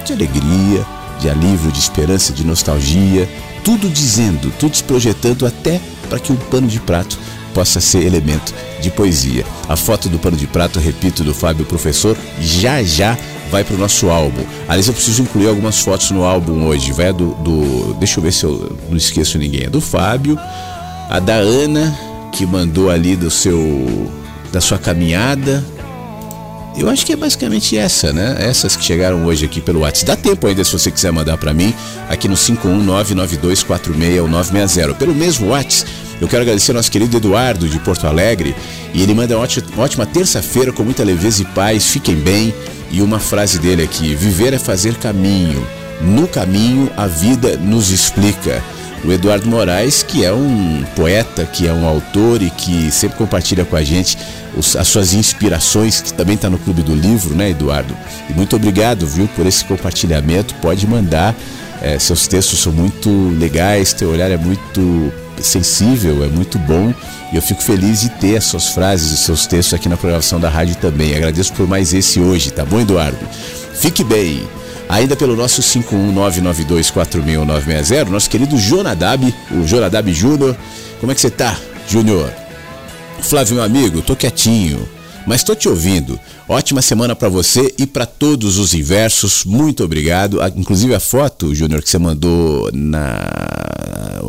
de alegria, de alívio, de esperança, de nostalgia, tudo dizendo, tudo se projetando até para que um pano de prato possa ser elemento de poesia. A foto do pano de prato, repito, do Fábio Professor, já já vai para o nosso álbum. Aliás, eu preciso incluir algumas fotos no álbum hoje. Vai do, do. Deixa eu ver se eu não esqueço ninguém. É do Fábio, a da Ana, que mandou ali do seu da sua caminhada. Eu acho que é basicamente essa, né? Essas que chegaram hoje aqui pelo WhatsApp. Dá tempo ainda se você quiser mandar para mim aqui no 51992461960. Pelo mesmo WhatsApp, eu quero agradecer ao nosso querido Eduardo de Porto Alegre. E ele manda uma ótima, ótima terça-feira com muita leveza e paz. Fiquem bem. E uma frase dele aqui: Viver é fazer caminho. No caminho, a vida nos explica. O Eduardo Moraes, que é um poeta, que é um autor e que sempre compartilha com a gente os, as suas inspirações, que também está no Clube do Livro, né, Eduardo? E muito obrigado, viu, por esse compartilhamento. Pode mandar, é, seus textos são muito legais, teu olhar é muito sensível, é muito bom. E eu fico feliz de ter as suas frases, os seus textos aqui na programação da rádio também. Agradeço por mais esse hoje, tá bom, Eduardo? Fique bem. Ainda pelo nosso 51992400960, nosso querido Jonadab, o Jonadab Júnior. Como é que você tá, Júnior? Flávio, meu amigo, tô quietinho, mas tô te ouvindo. Ótima semana para você e para todos os inversos. Muito obrigado. Inclusive a foto, Júnior, que você mandou na.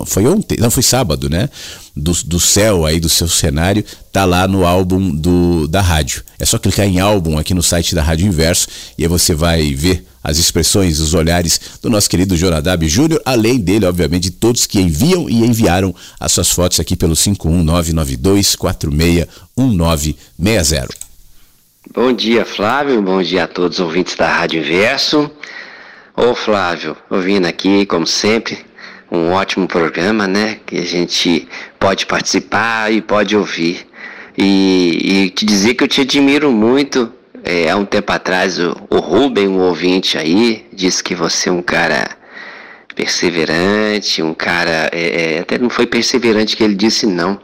Foi ontem, não, foi sábado, né? Do, do céu aí, do seu cenário, tá lá no álbum do, da rádio. É só clicar em álbum aqui no site da Rádio Inverso e aí você vai ver as expressões, os olhares do nosso querido Jonadab Júnior, além dele, obviamente, de todos que enviam e enviaram as suas fotos aqui pelo 51992461960. Bom dia, Flávio. Bom dia a todos os ouvintes da Rádio Inverso. Ô, Flávio, ouvindo aqui, como sempre, um ótimo programa, né? Que a gente pode participar e pode ouvir. E, e te dizer que eu te admiro muito é, há um tempo atrás, o, o Ruben, um ouvinte aí, disse que você é um cara perseverante, um cara. É, é, até não foi perseverante que ele disse, não.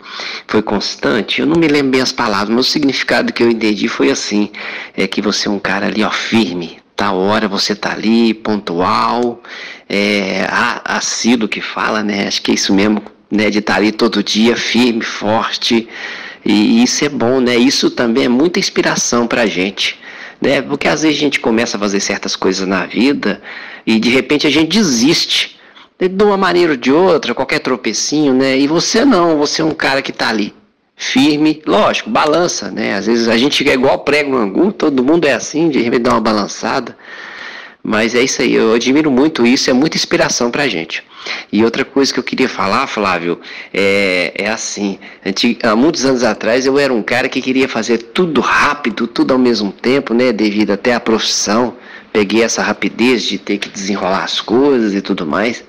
Foi constante. Eu não me lembro bem as palavras, mas o significado que eu entendi foi assim: é que você é um cara ali, ó, firme. Tal hora você tá ali, pontual, é, assíduo que fala, né? Acho que é isso mesmo, né? De estar tá ali todo dia, firme, forte. E isso é bom, né? Isso também é muita inspiração para a gente. Né? Porque às vezes a gente começa a fazer certas coisas na vida e de repente a gente desiste. Né? De uma maneira ou de outra, qualquer tropecinho, né? E você não, você é um cara que está ali, firme, lógico, balança, né? Às vezes a gente é igual prego no angu, todo mundo é assim, de repente dá uma balançada. Mas é isso aí, eu admiro muito isso, é muita inspiração pra gente. E outra coisa que eu queria falar, Flávio, é, é assim: há muitos anos atrás eu era um cara que queria fazer tudo rápido, tudo ao mesmo tempo, né? Devido até à profissão peguei essa rapidez de ter que desenrolar as coisas e tudo mais.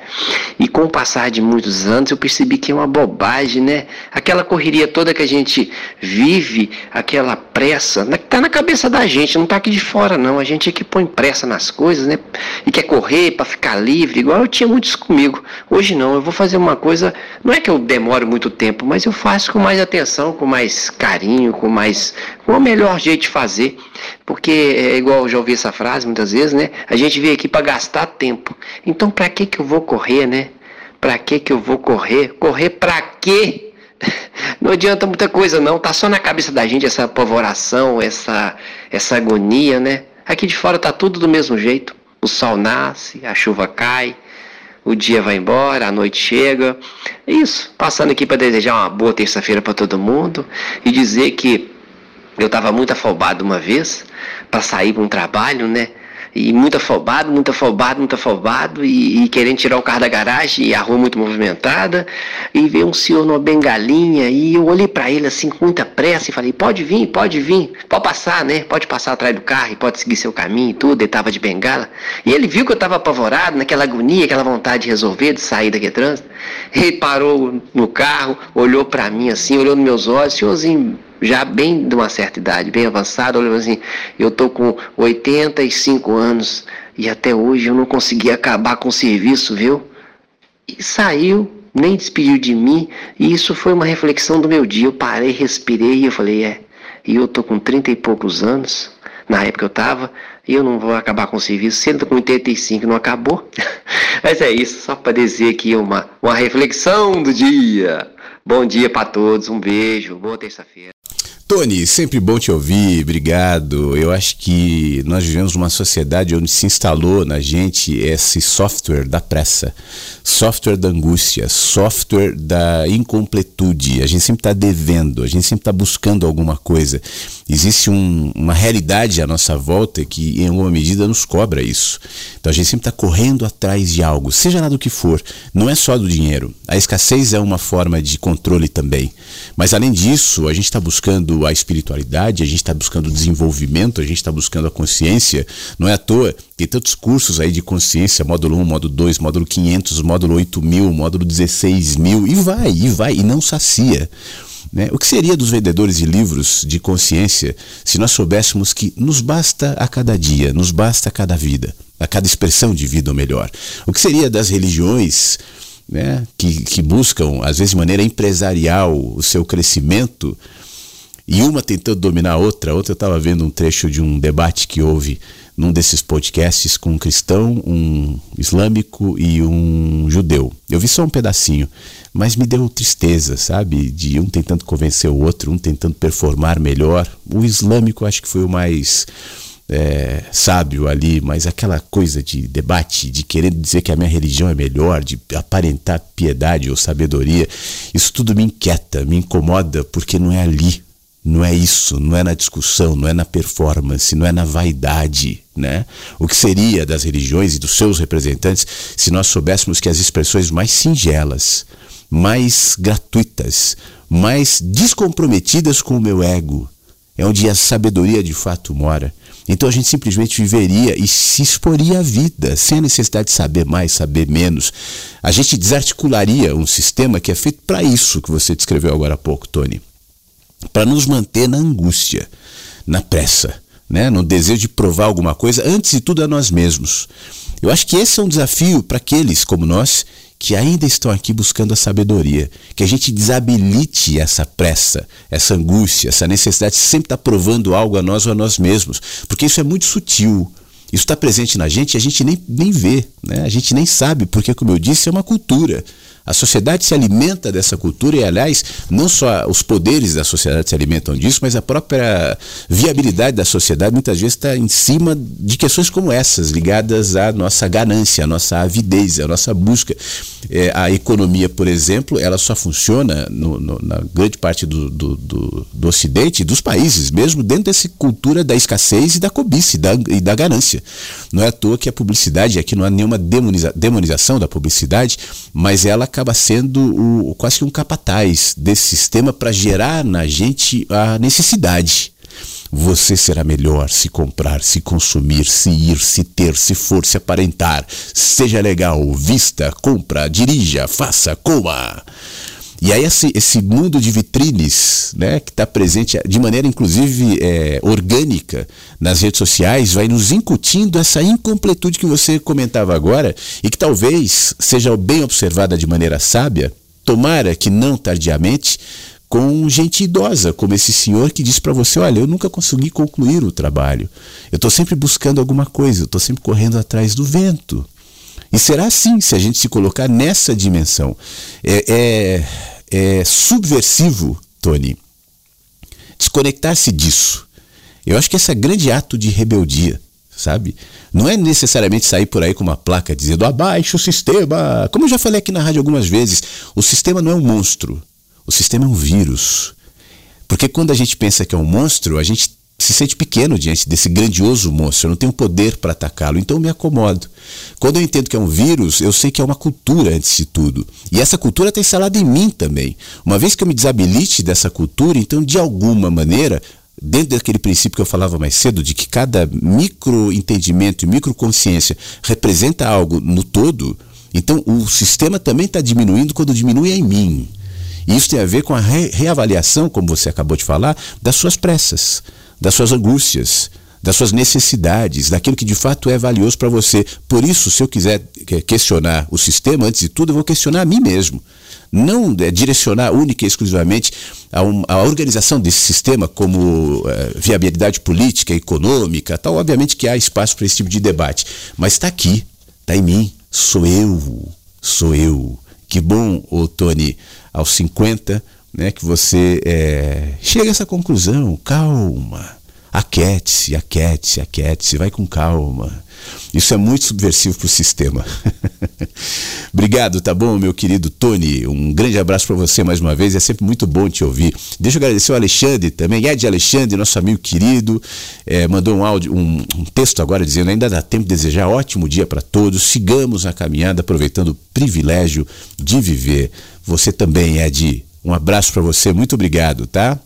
E com o passar de muitos anos eu percebi que é uma bobagem, né? Aquela correria toda que a gente vive, aquela pressa, tá na cabeça da gente, não tá aqui de fora não. A gente é que põe pressa nas coisas, né? E quer correr para ficar livre, igual eu tinha muitos comigo. Hoje não, eu vou fazer uma coisa, não é que eu demore muito tempo, mas eu faço com mais atenção, com mais carinho, com mais com o melhor jeito de fazer. Porque é igual eu já ouvi essa frase muitas vezes, né? A gente veio aqui para gastar tempo. Então para que que eu vou correr, né? Para que que eu vou correr? Correr para quê? Não adianta muita coisa não, tá só na cabeça da gente essa apavoração, essa essa agonia, né? Aqui de fora tá tudo do mesmo jeito. O sol nasce, a chuva cai, o dia vai embora, a noite chega. É isso. Passando aqui para desejar uma boa terça-feira para todo mundo e dizer que eu estava muito afobado uma vez para sair para um trabalho, né? E muito afobado, muito afobado, muito afobado, e, e, querendo tirar o carro da garagem, e a rua muito movimentada, e veio um senhor numa bengalinha, e eu olhei para ele assim com muita pressa e falei: pode vir, pode vir, pode passar, né? Pode passar atrás do carro e pode seguir seu caminho e tudo. Ele tava de bengala. E ele viu que eu estava apavorado, naquela agonia, aquela vontade de resolver, de sair daquele trânsito. Ele parou no carro, olhou para mim assim, olhou nos meus olhos, senhorzinho já bem de uma certa idade, bem avançada, olhando assim, eu tô com 85 anos e até hoje eu não consegui acabar com o serviço, viu? E saiu, nem despediu de mim, e isso foi uma reflexão do meu dia. Eu parei, respirei e eu falei, é, e eu tô com 30 e poucos anos, na época eu tava, e eu não vou acabar com o serviço, sendo com 85 não acabou. Mas é isso, só para dizer aqui uma, uma reflexão do dia. Bom dia para todos, um beijo, boa terça-feira. Tony, sempre bom te ouvir, obrigado. Eu acho que nós vivemos uma sociedade onde se instalou na gente esse software da pressa, software da angústia, software da incompletude. A gente sempre está devendo, a gente sempre está buscando alguma coisa. Existe um, uma realidade à nossa volta que, em alguma medida, nos cobra isso. Então a gente sempre está correndo atrás de algo, seja lá do que for. Não é só do dinheiro. A escassez é uma forma de controle também. Mas além disso, a gente está buscando a espiritualidade, a gente está buscando o desenvolvimento, a gente está buscando a consciência. Não é à toa, tem tantos cursos aí de consciência, módulo 1, módulo 2, módulo 500, módulo 8000, módulo 16000, e vai, e vai, e não sacia. Né? O que seria dos vendedores de livros de consciência se nós soubéssemos que nos basta a cada dia, nos basta a cada vida, a cada expressão de vida, ou melhor? O que seria das religiões né, que, que buscam, às vezes de maneira empresarial, o seu crescimento, e uma tentando dominar a outra? Outra eu estava vendo um trecho de um debate que houve num desses podcasts com um cristão, um islâmico e um judeu. Eu vi só um pedacinho, mas me deu tristeza, sabe? De um tentando convencer o outro, um tentando performar melhor. O islâmico acho que foi o mais é, sábio ali, mas aquela coisa de debate, de querer dizer que a minha religião é melhor, de aparentar piedade ou sabedoria, isso tudo me inquieta, me incomoda, porque não é ali não é isso, não é na discussão, não é na performance, não é na vaidade, né? O que seria das religiões e dos seus representantes se nós soubéssemos que as expressões mais singelas, mais gratuitas, mais descomprometidas com o meu ego, é onde a sabedoria de fato mora. Então a gente simplesmente viveria e se exporia à vida, sem a necessidade de saber mais, saber menos. A gente desarticularia um sistema que é feito para isso que você descreveu agora há pouco, Tony para nos manter na angústia, na pressa, né? no desejo de provar alguma coisa, antes de tudo a nós mesmos. Eu acho que esse é um desafio para aqueles como nós que ainda estão aqui buscando a sabedoria, que a gente desabilite essa pressa, essa angústia, essa necessidade de sempre estar tá provando algo a nós ou a nós mesmos, porque isso é muito sutil. Isso está presente na gente e a gente nem, nem vê, né? a gente nem sabe, porque, como eu disse, é uma cultura. A sociedade se alimenta dessa cultura e, aliás, não só os poderes da sociedade se alimentam disso, mas a própria viabilidade da sociedade muitas vezes está em cima de questões como essas, ligadas à nossa ganância, à nossa avidez, à nossa busca. É, a economia, por exemplo, ela só funciona no, no, na grande parte do, do, do, do Ocidente, dos países, mesmo dentro dessa cultura da escassez e da cobiça e da, e da ganância. Não é à toa que a publicidade, aqui não há nenhuma demoniza, demonização da publicidade, mas ela sendo o, quase que um capataz desse sistema para gerar na gente a necessidade. Você será melhor se comprar, se consumir, se ir, se ter, se for, se aparentar. Seja legal, vista, compra, dirija, faça, coma. E aí esse, esse mundo de vitrines, né, que está presente de maneira inclusive é, orgânica nas redes sociais, vai nos incutindo essa incompletude que você comentava agora e que talvez seja bem observada de maneira sábia, tomara que não tardiamente, com gente idosa, como esse senhor que diz para você: Olha, eu nunca consegui concluir o trabalho. Eu estou sempre buscando alguma coisa, eu estou sempre correndo atrás do vento. E será assim se a gente se colocar nessa dimensão. É, é, é subversivo, Tony, desconectar-se disso. Eu acho que esse é grande ato de rebeldia, sabe? Não é necessariamente sair por aí com uma placa dizendo abaixo o sistema. Como eu já falei aqui na rádio algumas vezes, o sistema não é um monstro. O sistema é um vírus. Porque quando a gente pensa que é um monstro, a gente se sente pequeno diante desse grandioso monstro, eu não tenho poder para atacá-lo, então eu me acomodo. Quando eu entendo que é um vírus, eu sei que é uma cultura antes de tudo. E essa cultura está instalada em mim também. Uma vez que eu me desabilite dessa cultura, então de alguma maneira, dentro daquele princípio que eu falava mais cedo, de que cada micro entendimento e micro consciência representa algo no todo, então o sistema também está diminuindo quando diminui em mim. E isso tem a ver com a re reavaliação, como você acabou de falar, das suas pressas das suas angústias, das suas necessidades, daquilo que de fato é valioso para você. Por isso, se eu quiser questionar o sistema, antes de tudo, eu vou questionar a mim mesmo. Não é, direcionar única e exclusivamente a, um, a organização desse sistema como é, viabilidade política, econômica, tal. Obviamente que há espaço para esse tipo de debate. Mas está aqui, está em mim. Sou eu, sou eu. Que bom, ô Tony, aos 50 né, que você é, chega a essa conclusão, calma, aquete-se, aquete-se, aquete-se, vai com calma. Isso é muito subversivo para o sistema. Obrigado, tá bom, meu querido Tony? Um grande abraço para você mais uma vez, é sempre muito bom te ouvir. Deixa eu agradecer o Alexandre também, Ed Alexandre, nosso amigo querido, é, mandou um áudio, um, um texto agora dizendo: ainda dá tempo de desejar ótimo dia para todos, sigamos a caminhada aproveitando o privilégio de viver. Você também, Ed, um abraço para você, muito obrigado, tá?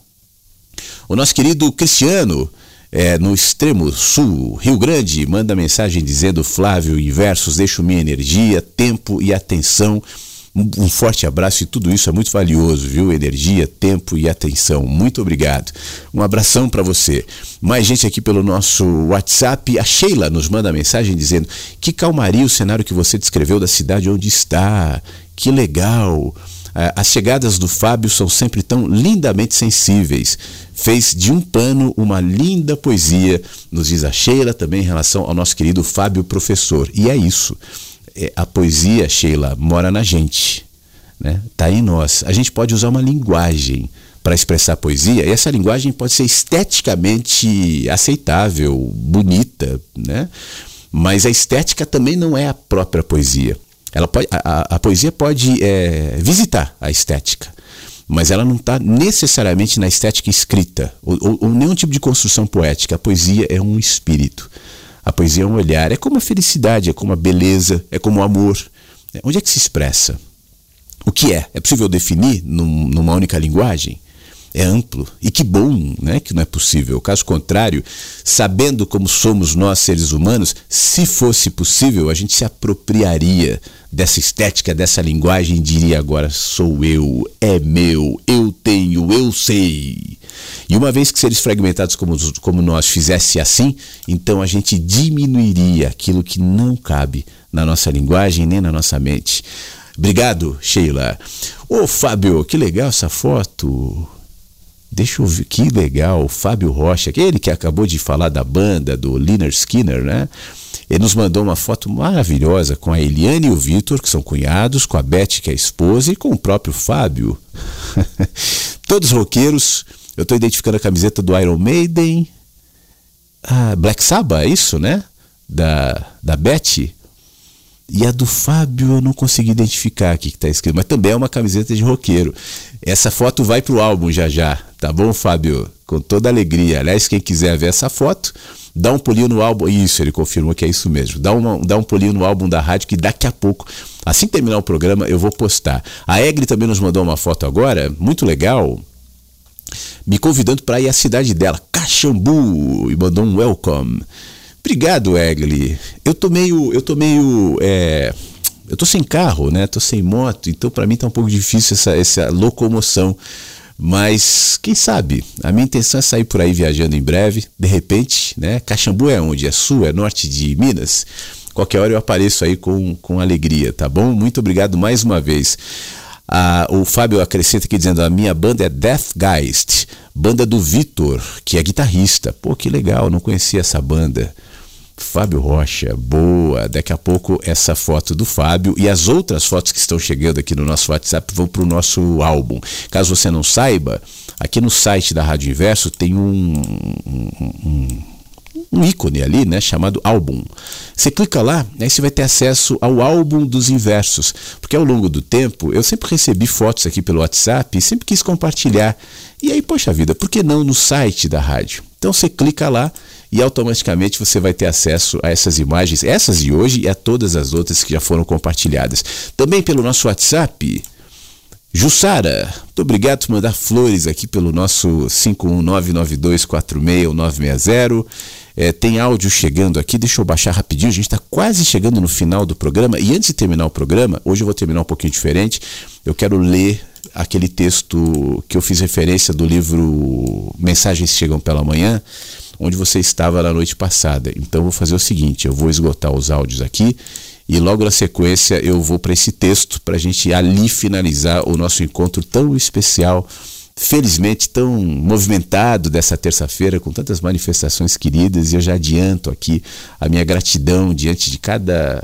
O nosso querido Cristiano, é, no extremo sul, Rio Grande, manda mensagem dizendo: Flávio, em versos, deixo minha energia, tempo e atenção. Um, um forte abraço e tudo isso é muito valioso, viu? Energia, tempo e atenção. Muito obrigado. Um abração para você. Mais gente aqui pelo nosso WhatsApp. A Sheila nos manda mensagem dizendo: Que calmaria o cenário que você descreveu da cidade onde está. Que legal. As chegadas do Fábio são sempre tão lindamente sensíveis. Fez de um pano uma linda poesia, nos diz a Sheila, também em relação ao nosso querido Fábio Professor. E é isso. É, a poesia, Sheila, mora na gente. Né? Tá em nós. A gente pode usar uma linguagem para expressar poesia, e essa linguagem pode ser esteticamente aceitável, bonita, né? Mas a estética também não é a própria poesia. Ela pode, a, a poesia pode é, visitar a estética, mas ela não está necessariamente na estética escrita, ou, ou, ou, nenhum tipo de construção poética. A poesia é um espírito. A poesia é um olhar. É como a felicidade, é como a beleza, é como o amor. Onde é que se expressa? O que é? É possível definir num, numa única linguagem? É amplo. E que bom né, que não é possível. Caso contrário, sabendo como somos nós seres humanos, se fosse possível, a gente se apropriaria dessa estética, dessa linguagem e diria agora sou eu, é meu, eu tenho, eu sei. E uma vez que seres fragmentados como, como nós fizesse assim, então a gente diminuiria aquilo que não cabe na nossa linguagem nem na nossa mente. Obrigado, Sheila. Ô, Fábio, que legal essa foto. Deixa eu ver, que legal, o Fábio Rocha, aquele que acabou de falar da banda, do Liner Skinner, né? Ele nos mandou uma foto maravilhosa com a Eliane e o Vitor, que são cunhados, com a Beth, que é a esposa, e com o próprio Fábio. Todos roqueiros. Eu estou identificando a camiseta do Iron Maiden. Ah, Black Sabbath, é isso, né? Da, da Beth. E a do Fábio eu não consegui identificar aqui que está escrito, mas também é uma camiseta de roqueiro. Essa foto vai pro álbum já já, tá bom, Fábio? Com toda alegria. Aliás, quem quiser ver essa foto, dá um pulinho no álbum. Isso, ele confirmou que é isso mesmo. Dá, uma, dá um pulinho no álbum da rádio que daqui a pouco, assim que terminar o programa, eu vou postar. A Egri também nos mandou uma foto agora, muito legal, me convidando para ir à cidade dela, Caxambu, e mandou um welcome. Obrigado, Egli. Eu tô meio. Eu tô meio. É, eu tô sem carro, né? Tô sem moto, então para mim tá um pouco difícil essa, essa locomoção. Mas quem sabe? A minha intenção é sair por aí viajando em breve, de repente, né? Caxambu é onde? É sul, é norte de Minas. Qualquer hora eu apareço aí com, com alegria, tá bom? Muito obrigado mais uma vez. Ah, o Fábio acrescenta aqui dizendo: a minha banda é Deathgeist, banda do Vitor, que é guitarrista. Pô, que legal, não conhecia essa banda. Fábio Rocha, boa. Daqui a pouco essa foto do Fábio e as outras fotos que estão chegando aqui no nosso WhatsApp vão para o nosso álbum. Caso você não saiba, aqui no site da Rádio Inverso tem um, um, um, um ícone ali, né, chamado álbum. Você clica lá, aí você vai ter acesso ao álbum dos inversos, porque ao longo do tempo eu sempre recebi fotos aqui pelo WhatsApp e sempre quis compartilhar. E aí, poxa vida, por que não no site da rádio? Então você clica lá e automaticamente você vai ter acesso a essas imagens, essas de hoje e a todas as outras que já foram compartilhadas. Também pelo nosso WhatsApp. Jussara, muito obrigado por mandar flores aqui pelo nosso 51992461960. É, tem áudio chegando aqui, deixa eu baixar rapidinho. A gente está quase chegando no final do programa. E antes de terminar o programa, hoje eu vou terminar um pouquinho diferente. Eu quero ler aquele texto que eu fiz referência do livro Mensagens Chegam pela Manhã onde você estava na noite passada. Então vou fazer o seguinte: eu vou esgotar os áudios aqui e logo na sequência eu vou para esse texto para a gente ali finalizar o nosso encontro tão especial, felizmente tão movimentado dessa terça-feira, com tantas manifestações queridas. E eu já adianto aqui a minha gratidão diante de cada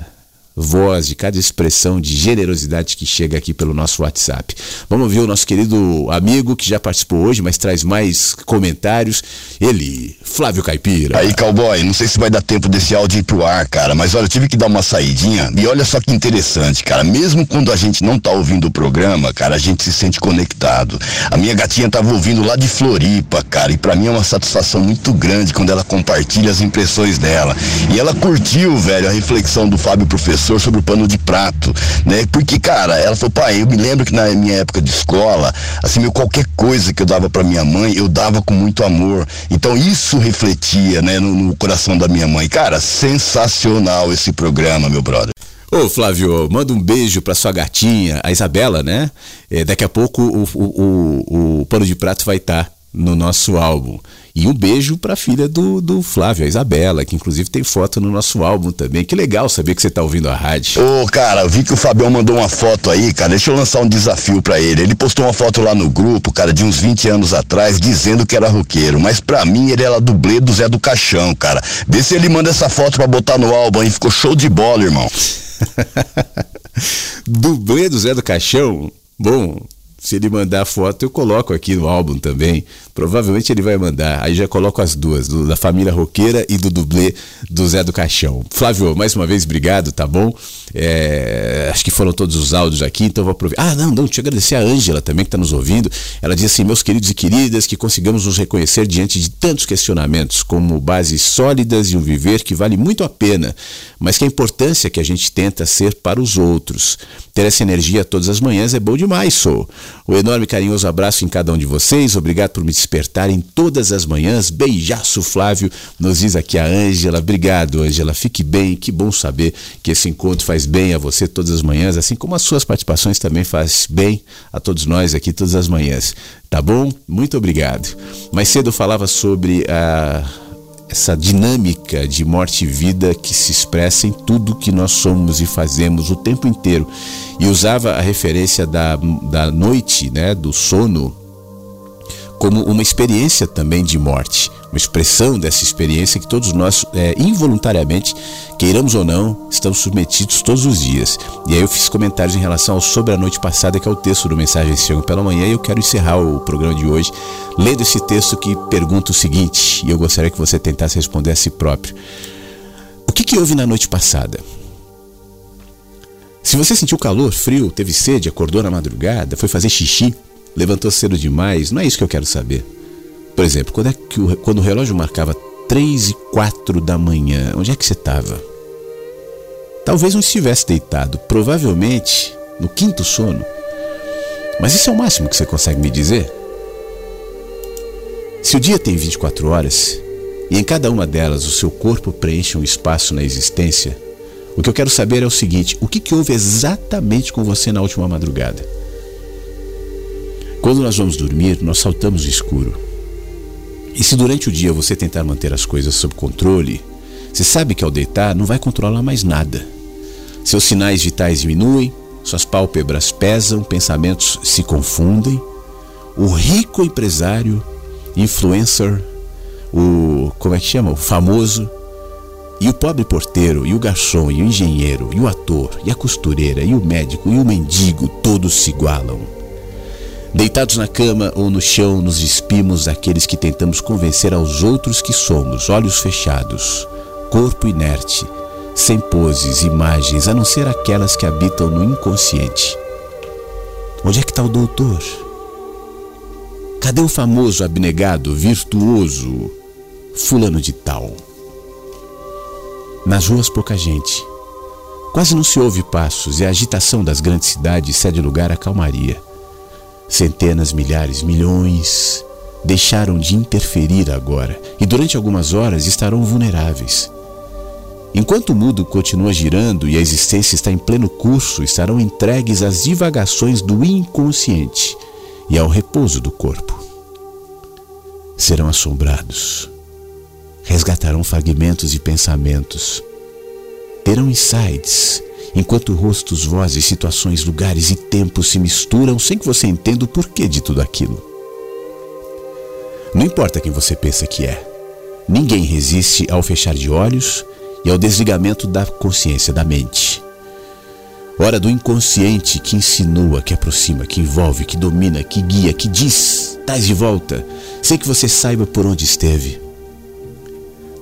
voz, de cada expressão de generosidade que chega aqui pelo nosso WhatsApp. Vamos ver o nosso querido amigo que já participou hoje, mas traz mais comentários. Ele, Flávio Caipira. Aí, cowboy, não sei se vai dar tempo desse áudio ir pro ar, cara, mas olha, eu tive que dar uma saidinha e olha só que interessante, cara. Mesmo quando a gente não tá ouvindo o programa, cara, a gente se sente conectado. A minha gatinha tava ouvindo lá de Floripa, cara, e para mim é uma satisfação muito grande quando ela compartilha as impressões dela. E ela curtiu, velho, a reflexão do Fábio Professor professor sobre o pano de prato, né? Porque, cara, ela falou, pai, eu me lembro que na minha época de escola, assim, meu, qualquer coisa que eu dava para minha mãe, eu dava com muito amor. Então isso refletia, né, no, no coração da minha mãe. Cara, sensacional esse programa, meu brother. Ô Flávio, manda um beijo pra sua gatinha, a Isabela, né? É, daqui a pouco o, o, o, o pano de prato vai estar tá no nosso álbum. E um beijo para a filha do, do Flávio, a Isabela, que inclusive tem foto no nosso álbum também. Que legal saber que você tá ouvindo a rádio. Ô, cara, vi que o Fabião mandou uma foto aí, cara. Deixa eu lançar um desafio para ele. Ele postou uma foto lá no grupo, cara, de uns 20 anos atrás, dizendo que era roqueiro. Mas para mim ele era dublê do Zé do Caixão, cara. Vê se ele manda essa foto para botar no álbum aí. Ficou show de bola, irmão. dublê do Zé do Caixão? Bom, se ele mandar foto, eu coloco aqui no álbum também. Provavelmente ele vai mandar. Aí já coloco as duas, do, da família roqueira e do dublê do Zé do Caixão. Flávio, mais uma vez, obrigado, tá bom? É, acho que foram todos os áudios aqui, então vou aproveitar. Ah, não, não, deixa eu agradecer a Ângela também que está nos ouvindo. Ela diz assim: meus queridos e queridas, que consigamos nos reconhecer diante de tantos questionamentos, como bases sólidas e um viver que vale muito a pena, mas que a importância que a gente tenta ser para os outros. Ter essa energia todas as manhãs é bom demais, sou. O enorme carinhoso abraço em cada um de vocês. Obrigado por me despertarem todas as manhãs. Beijaço, Flávio. Nos diz aqui a Ângela. Obrigado, Ângela. Fique bem. Que bom saber que esse encontro faz bem a você todas as manhãs, assim como as suas participações também faz bem a todos nós aqui todas as manhãs. Tá bom? Muito obrigado. Mais cedo eu falava sobre a essa dinâmica de morte e vida que se expressa em tudo que nós somos e fazemos o tempo inteiro. E usava a referência da, da noite, né, do sono, como uma experiência também de morte, uma expressão dessa experiência que todos nós, é, involuntariamente, queiramos ou não, estamos submetidos todos os dias. E aí eu fiz comentários em relação ao Sobre a Noite Passada, que é o texto do Mensagem Chegam pela Manhã, e eu quero encerrar o programa de hoje lendo esse texto que pergunta o seguinte, e eu gostaria que você tentasse responder a si próprio. O que, que houve na noite passada? Se você sentiu calor, frio, teve sede, acordou na madrugada, foi fazer xixi, levantou cedo demais, não é isso que eu quero saber. Por exemplo, quando, é que o, quando o relógio marcava 3 e 4 da manhã, onde é que você estava? Talvez não estivesse deitado, provavelmente no quinto sono. Mas isso é o máximo que você consegue me dizer? Se o dia tem 24 horas e em cada uma delas o seu corpo preenche um espaço na existência, o que eu quero saber é o seguinte: o que, que houve exatamente com você na última madrugada? Quando nós vamos dormir, nós saltamos escuro. E se durante o dia você tentar manter as coisas sob controle, você sabe que ao deitar não vai controlar mais nada. Seus sinais vitais diminuem, suas pálpebras pesam, pensamentos se confundem. O rico empresário, influencer, o como é que chama? O famoso, e o pobre porteiro, e o garçom, e o engenheiro, e o ator, e a costureira, e o médico, e o mendigo, todos se igualam. Deitados na cama ou no chão, nos despimos daqueles que tentamos convencer aos outros que somos, olhos fechados, corpo inerte, sem poses, imagens, a não ser aquelas que habitam no inconsciente. Onde é que está o doutor? Cadê o famoso abnegado, virtuoso, fulano de tal? Nas ruas pouca gente. Quase não se ouve passos e a agitação das grandes cidades cede lugar à calmaria. Centenas, milhares, milhões deixaram de interferir agora e durante algumas horas estarão vulneráveis. Enquanto o mundo continua girando e a existência está em pleno curso, estarão entregues às divagações do inconsciente e ao repouso do corpo. Serão assombrados, resgatarão fragmentos e pensamentos, terão insights enquanto rostos, vozes, situações, lugares e tempos se misturam sem que você entenda o porquê de tudo aquilo. Não importa quem você pensa que é, ninguém resiste ao fechar de olhos e ao desligamento da consciência da mente. Hora do inconsciente que insinua, que aproxima, que envolve, que domina, que guia, que diz: tais de volta, sem que você saiba por onde esteve.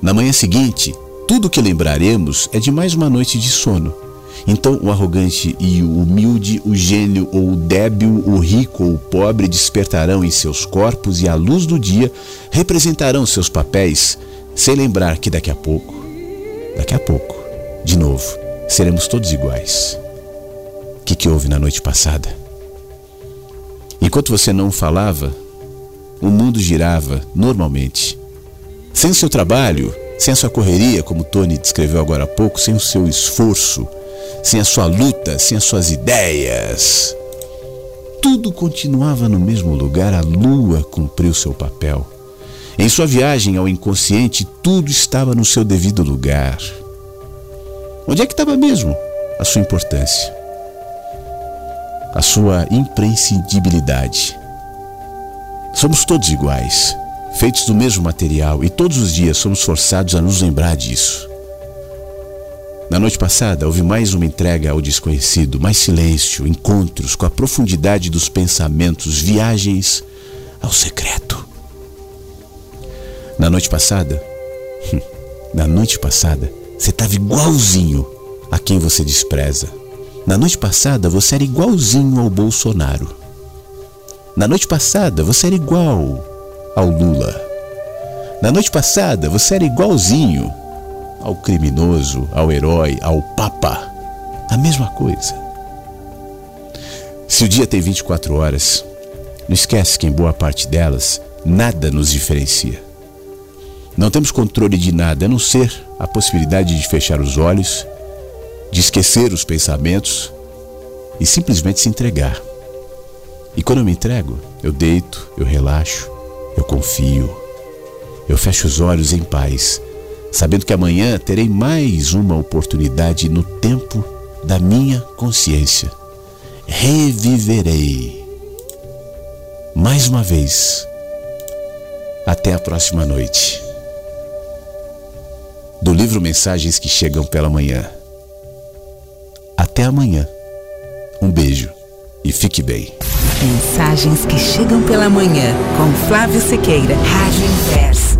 Na manhã seguinte, tudo o que lembraremos é de mais uma noite de sono então, o arrogante e o humilde, o gênio ou o débil, o rico ou o pobre despertarão em seus corpos e, à luz do dia, representarão seus papéis, sem lembrar que daqui a pouco, daqui a pouco, de novo, seremos todos iguais. O que, que houve na noite passada? Enquanto você não falava, o mundo girava normalmente. Sem o seu trabalho, sem a sua correria, como Tony descreveu agora há pouco, sem o seu esforço, sem a sua luta, sem as suas ideias. Tudo continuava no mesmo lugar, a lua cumpriu seu papel. Em sua viagem ao inconsciente, tudo estava no seu devido lugar. Onde é que estava mesmo a sua importância? A sua imprescindibilidade. Somos todos iguais, feitos do mesmo material e todos os dias somos forçados a nos lembrar disso. Na noite passada, houve mais uma entrega ao desconhecido, mais silêncio, encontros com a profundidade dos pensamentos, viagens ao secreto. Na noite passada, na noite passada, você estava igualzinho a quem você despreza. Na noite passada, você era igualzinho ao Bolsonaro. Na noite passada, você era igual ao Lula. Na noite passada, você era igualzinho ao criminoso, ao herói, ao papa. A mesma coisa. Se o dia tem 24 horas, não esquece que em boa parte delas nada nos diferencia. Não temos controle de nada a não ser a possibilidade de fechar os olhos, de esquecer os pensamentos e simplesmente se entregar. E quando eu me entrego, eu deito, eu relaxo, eu confio, eu fecho os olhos em paz sabendo que amanhã terei mais uma oportunidade no tempo da minha consciência. Reviverei. Mais uma vez. Até a próxima noite. Do livro Mensagens que Chegam pela Manhã. Até amanhã. Um beijo e fique bem. Mensagens que chegam pela manhã com Flávio Sequeira, Rádio Inverso.